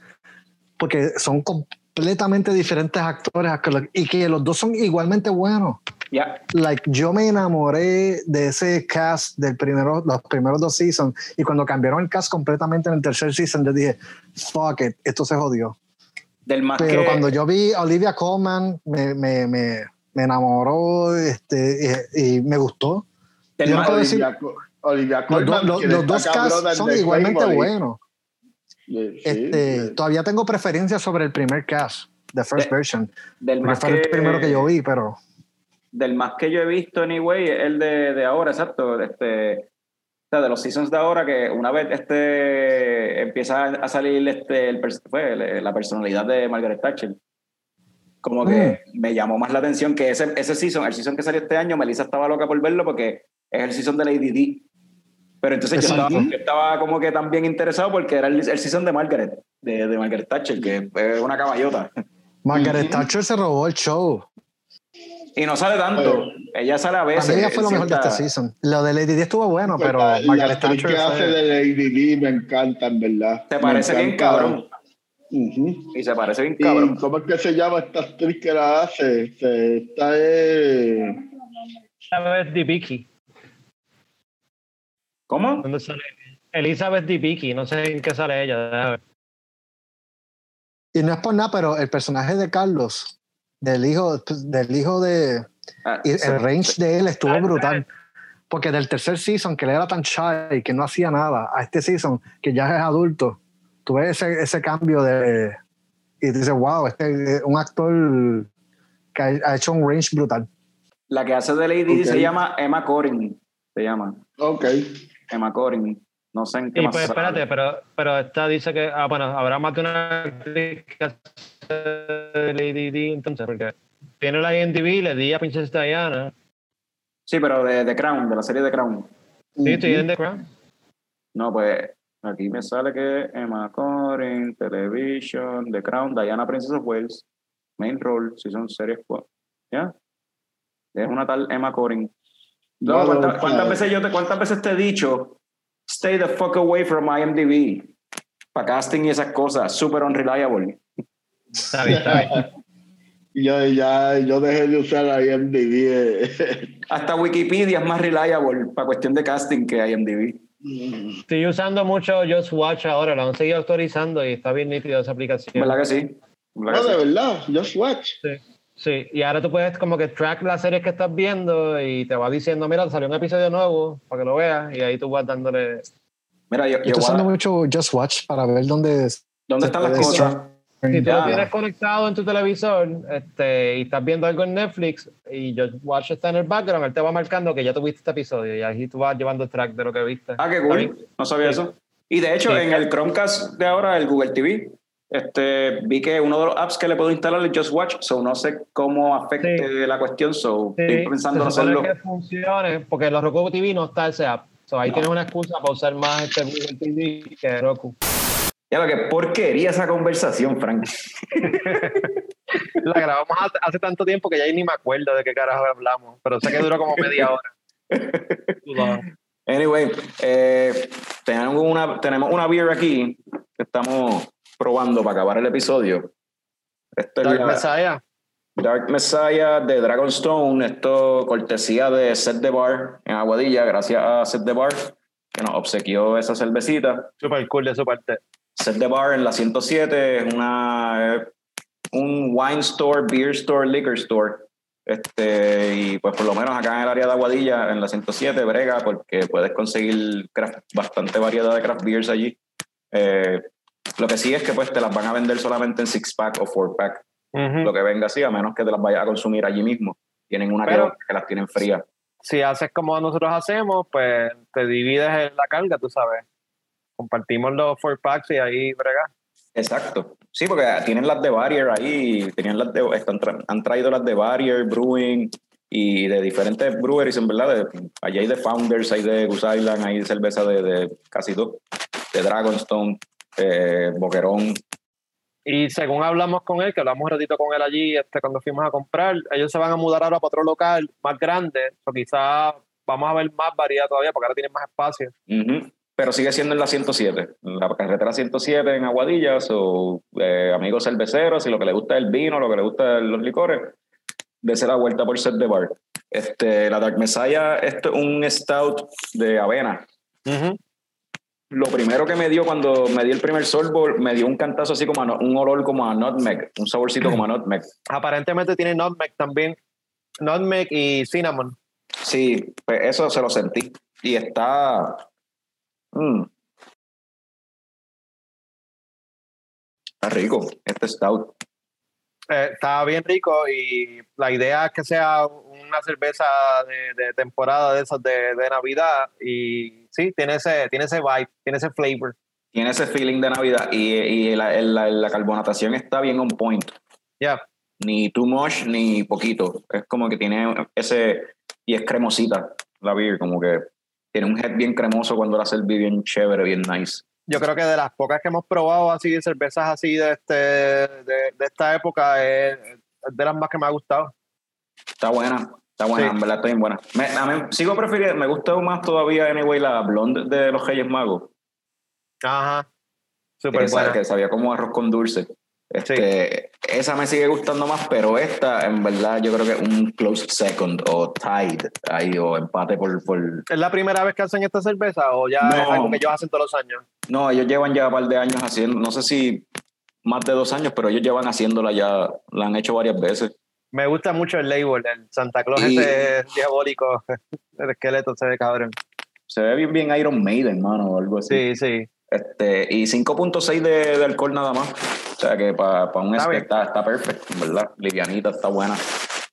porque son completamente diferentes actores y que los dos son igualmente buenos. Ya. Like, yo me enamoré de ese cast del primero, los primeros dos seasons y cuando cambiaron el cast completamente en el tercer season, yo dije, fuck it, esto se jodió. Del más Pero que... cuando yo vi a Olivia Colman, me, me, me, me enamoró este, y, y me gustó. del yo no más- puedo decir- Olivia, Olivia Los, Colman, los- dos casts son igualmente buenos. Sí, Este, sí. Todavía tengo preferencia sobre el primer cast, the first De- version, del más fue el que- primero que yo vi, pero del más que yo he visto, anyway, es el de, de ahora, exacto. Este, sea, de los seasons de ahora, que una vez este empieza a salir este, el, fue, la personalidad de Margaret Thatcher, como que me llamó más la atención que ese, ese season, el season que salió este año, Melissa estaba loca por verlo porque es el season de Lady D. Pero entonces yo estaba, yo estaba como que también interesado porque era el, el season de Margaret, de, de Margaret Thatcher, que es una caballota. Margaret Thatcher se robó el show. Y no sale tanto. Ella sale a veces. mí ella fue lo mejor de este cierta- season. Lo de Lady Di estuvo bueno, pero la, la Margaret actriz Thatcher que hace de Lady Di me encanta, en verdad. Se Me parece bien cabrón. Ujú. Y se parece bien ¿Y cabrón. cómo es que se llama esta actriz que la hace? Se, esta es... Elizabeth Debicki. ¿Cómo? ¿Dónde sale? Elizabeth Debicki, no sé en qué sale ella. déjame ver. Y no es por nada, pero el personaje de Carlos, del hijo, del hijo de. Ah, el range de él estuvo brutal. Porque del tercer season, que él era tan shy, que no hacía nada, a este season, que ya es adulto, tú ves ese, ese cambio de. Y dices, wow, este es un actor que ha, ha hecho un range brutal. La que hace de Lady se llama Emma Corrin. Se llama Ok. Emma Corrin. No sé en qué Y más. pues sale. espérate, pero, pero esta dice que, ah, bueno, habrá más de una actriz que de Lady Di, entonces, porque tiene la IMDb, le di a Princesa Diana. Sí, pero de The Crown, de la serie The Crown. Sí, estoy en The Crown. No, pues aquí me sale que Emma Corrin, Television, The Crown, Diana Princess of Wales, Main Role, Season Series 4. ¿Ya? Es una tal Emma Corrin. No, ¿cuántas, cuántas veces yo te, ¿Cuántas veces te he dicho? Stay the fuck away from IMDb. Para casting y esas cosas. Super unreliable. Está bien, está bien. Yo ya yo dejé de usar IMDb. eh. Hasta Wikipedia es más reliable para cuestión de casting que IMDb. Estoy usando mucho Just Watch ahora, lo han seguido actualizando y está bien nítido esa aplicación. ¿Verdad que sí? ¿Verdad No, que de sí? verdad, Just Watch. Sí, sí, y ahora tú puedes como que track las series que estás viendo y te va diciendo, mira, salió un episodio nuevo para que lo veas y ahí tú vas dándole... Mira, yo, estoy a- usando mucho Just Watch para ver dónde. ¿dónde están las cosas? Si tú lo tienes conectado en tu televisor este, y estás viendo algo en Netflix y Just Watch está en el background, él te va marcando que ya tuviste este episodio y ahí tú vas llevando track de lo que viste. Ah, qué cool. No sabía Sí. eso. Y de hecho, Sí. en el Chromecast de ahora, el Google TV, este, vi que uno de los apps que le puedo instalar es Just Watch, so no sé cómo afecte la cuestión, so Sí, estoy pensando en hacerlo. que funcione porque en los Roku TV no está ese app. So, ahí No. tienes una excusa para usar más este Google TV que Roku. Ya lo que porquería esa conversación, Frank. La grabamos hace, hace tanto tiempo que ya ni me acuerdo de qué carajo hablamos, pero sé que duró como media hora. Anyway, eh, tenemos, una, tenemos una beer aquí que estamos probando para acabar el episodio. Esto es Dark la Messiah. Dark Messiah de Dragonstone. Esto cortesía de Set the Bar en Aguadilla, gracias a Set the Bar que nos obsequió esa cervecita. Super cool de su parte. Set the Bar en la 107 es una eh, un wine store, beer store, liquor store. Este, y pues por lo menos acá en el área de Aguadilla, en la 107, brega, porque puedes conseguir craft- bastante variedad de craft beers allí. Eh, lo que sí es que pues te las van a vender solamente en six pack o four pack, Ujú. lo que venga así, a menos que te las vayas a consumir allí mismo. Tienen una que Pero- que las tienen frías. Si haces como nosotros hacemos, pues te divides en la carga, tú sabes. Compartimos los four packs y ahí brega. Exacto. Sí, porque tienen las de Barrier ahí, tenían las de, están han traído las de Barrier, Brewing y de diferentes breweries, en verdad. De, allá hay de Founders, hay de Goose Island, hay cerveza de, de casi todo, de Dragonstone, eh, Boquerón. Y según hablamos con él, que hablamos un ratito con él allí este, cuando fuimos a comprar, ellos se van a mudar ahora para otro local más grande, o quizás vamos a ver más variedad todavía porque ahora tienen más espacio. Ujú. Pero sigue siendo en la 107, en la carretera 107 en Aguadillas, o eh, amigos cerveceros, si lo que les gusta es el vino, lo que les gusta es los licores, dése la vuelta por set de bar. Este, la Dark Messiah, es un stout de avena. Lo primero que me dio cuando me di el primer sorbo, me dio un cantazo así como a un olor como a nutmeg, un saborcito como a nutmeg. Aparentemente tiene nutmeg también. Nutmeg y cinnamon. Sí, pues eso se lo sentí. Y está. Mm. Está rico, este stout. Eh, está bien rico y la idea es que sea un una cerveza de, de temporada de esas de, de Navidad y sí, tiene ese, tiene ese vibe, tiene ese flavor. Tiene ese feeling de Navidad y, y la, la- la carbonatación está bien on point. Ya, Ni too much ni poquito. Es como que tiene ese. Y es cremosita la beer, como que tiene un head bien cremoso cuando la serví bien chévere, bien nice. yo creo que de las pocas que hemos probado así de cervezas así de este de, de esta época es, es de las más que me ha gustado. Está buena, está buena, Sí. en verdad está bien buena. Me, a mí sigo prefiriendo, me gusta más todavía, anyway, la blonde de los Reyes Magos. Ajá. Súper buena. que sabía como arroz con dulce. Este, Esa me sigue gustando más, pero esta, en verdad, yo creo que un close second o tied ahí o empate por. por... ¿Es la primera vez que hacen esta cerveza o ya No. es algo que ellos hacen todos los años? No, ellos llevan ya un par de años haciendo, no sé si más de dos años, pero ellos llevan haciéndola ya, la han hecho varias veces. Me gusta mucho el label, el Santa Claus Y- ese diabólico, el esqueleto se ve cabrón. Se ve bien, bien Iron Maiden, mano, o algo así. Sí, sí. Este, y 5.6 de, de alcohol nada más. O sea que para un Está está, bien. está, está perfecto, ¿verdad? Livianita, está buena.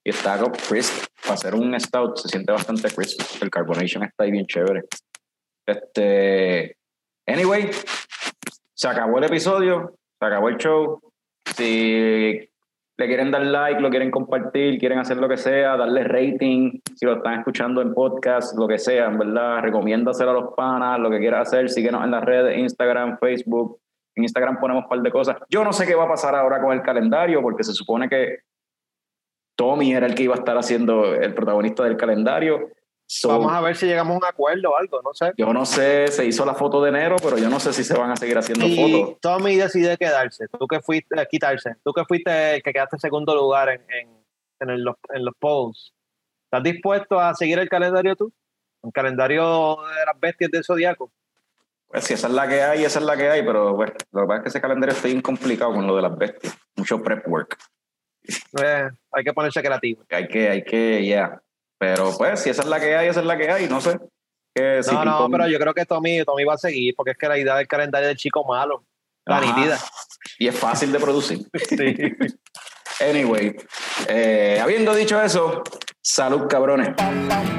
Y está crisp. Para hacer un stout se siente bastante crisp. El carbonation está ahí bien chévere. Este. Anyway, se acabó el episodio, se acabó el show. Si le quieren dar like, lo quieren compartir, quieren hacer lo que sea, darle rating, si lo están escuchando en podcast, lo que sea, en verdad, recomiéndaselo a los panas, lo que quieras hacer, síguenos en las redes, Instagram, Facebook. En Instagram ponemos un par de cosas. Yo no sé qué va a pasar ahora con el calendario, porque se supone que Tommy era el que iba a estar haciendo el protagonista del calendario. So, Vamos a ver si llegamos a un acuerdo o algo, no sé. Yo no sé, se hizo la foto de enero, pero yo no sé si se van a seguir haciendo Y fotos. Tommy decide quedarse. Tú que fuiste, eh, quitarse. Tú que fuiste el que quedaste en segundo lugar en, en, en, el- los, en los polls. ¿Estás dispuesto a seguir el calendario tú? El calendario de las bestias del zodiaco. Pues si esa es la que hay, esa es la que hay, pero pues, lo que pasa es que ese calendario está bien complicado con lo de las bestias. Mucho prep work. Eh, hay que ponerse creativo. Hay que, hay que, ya. Pero pues, si esa es la que hay, esa es la que hay, no sé. Si no, no, Tom- pero yo creo que Tommy, Tommy va a seguir porque es que la idea del calendario del chico malo. La nítida. Y es fácil de producir. Sí. Anyway, eh, habiendo dicho eso, salud, cabrones. Pam, pam,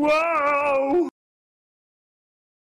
Wow!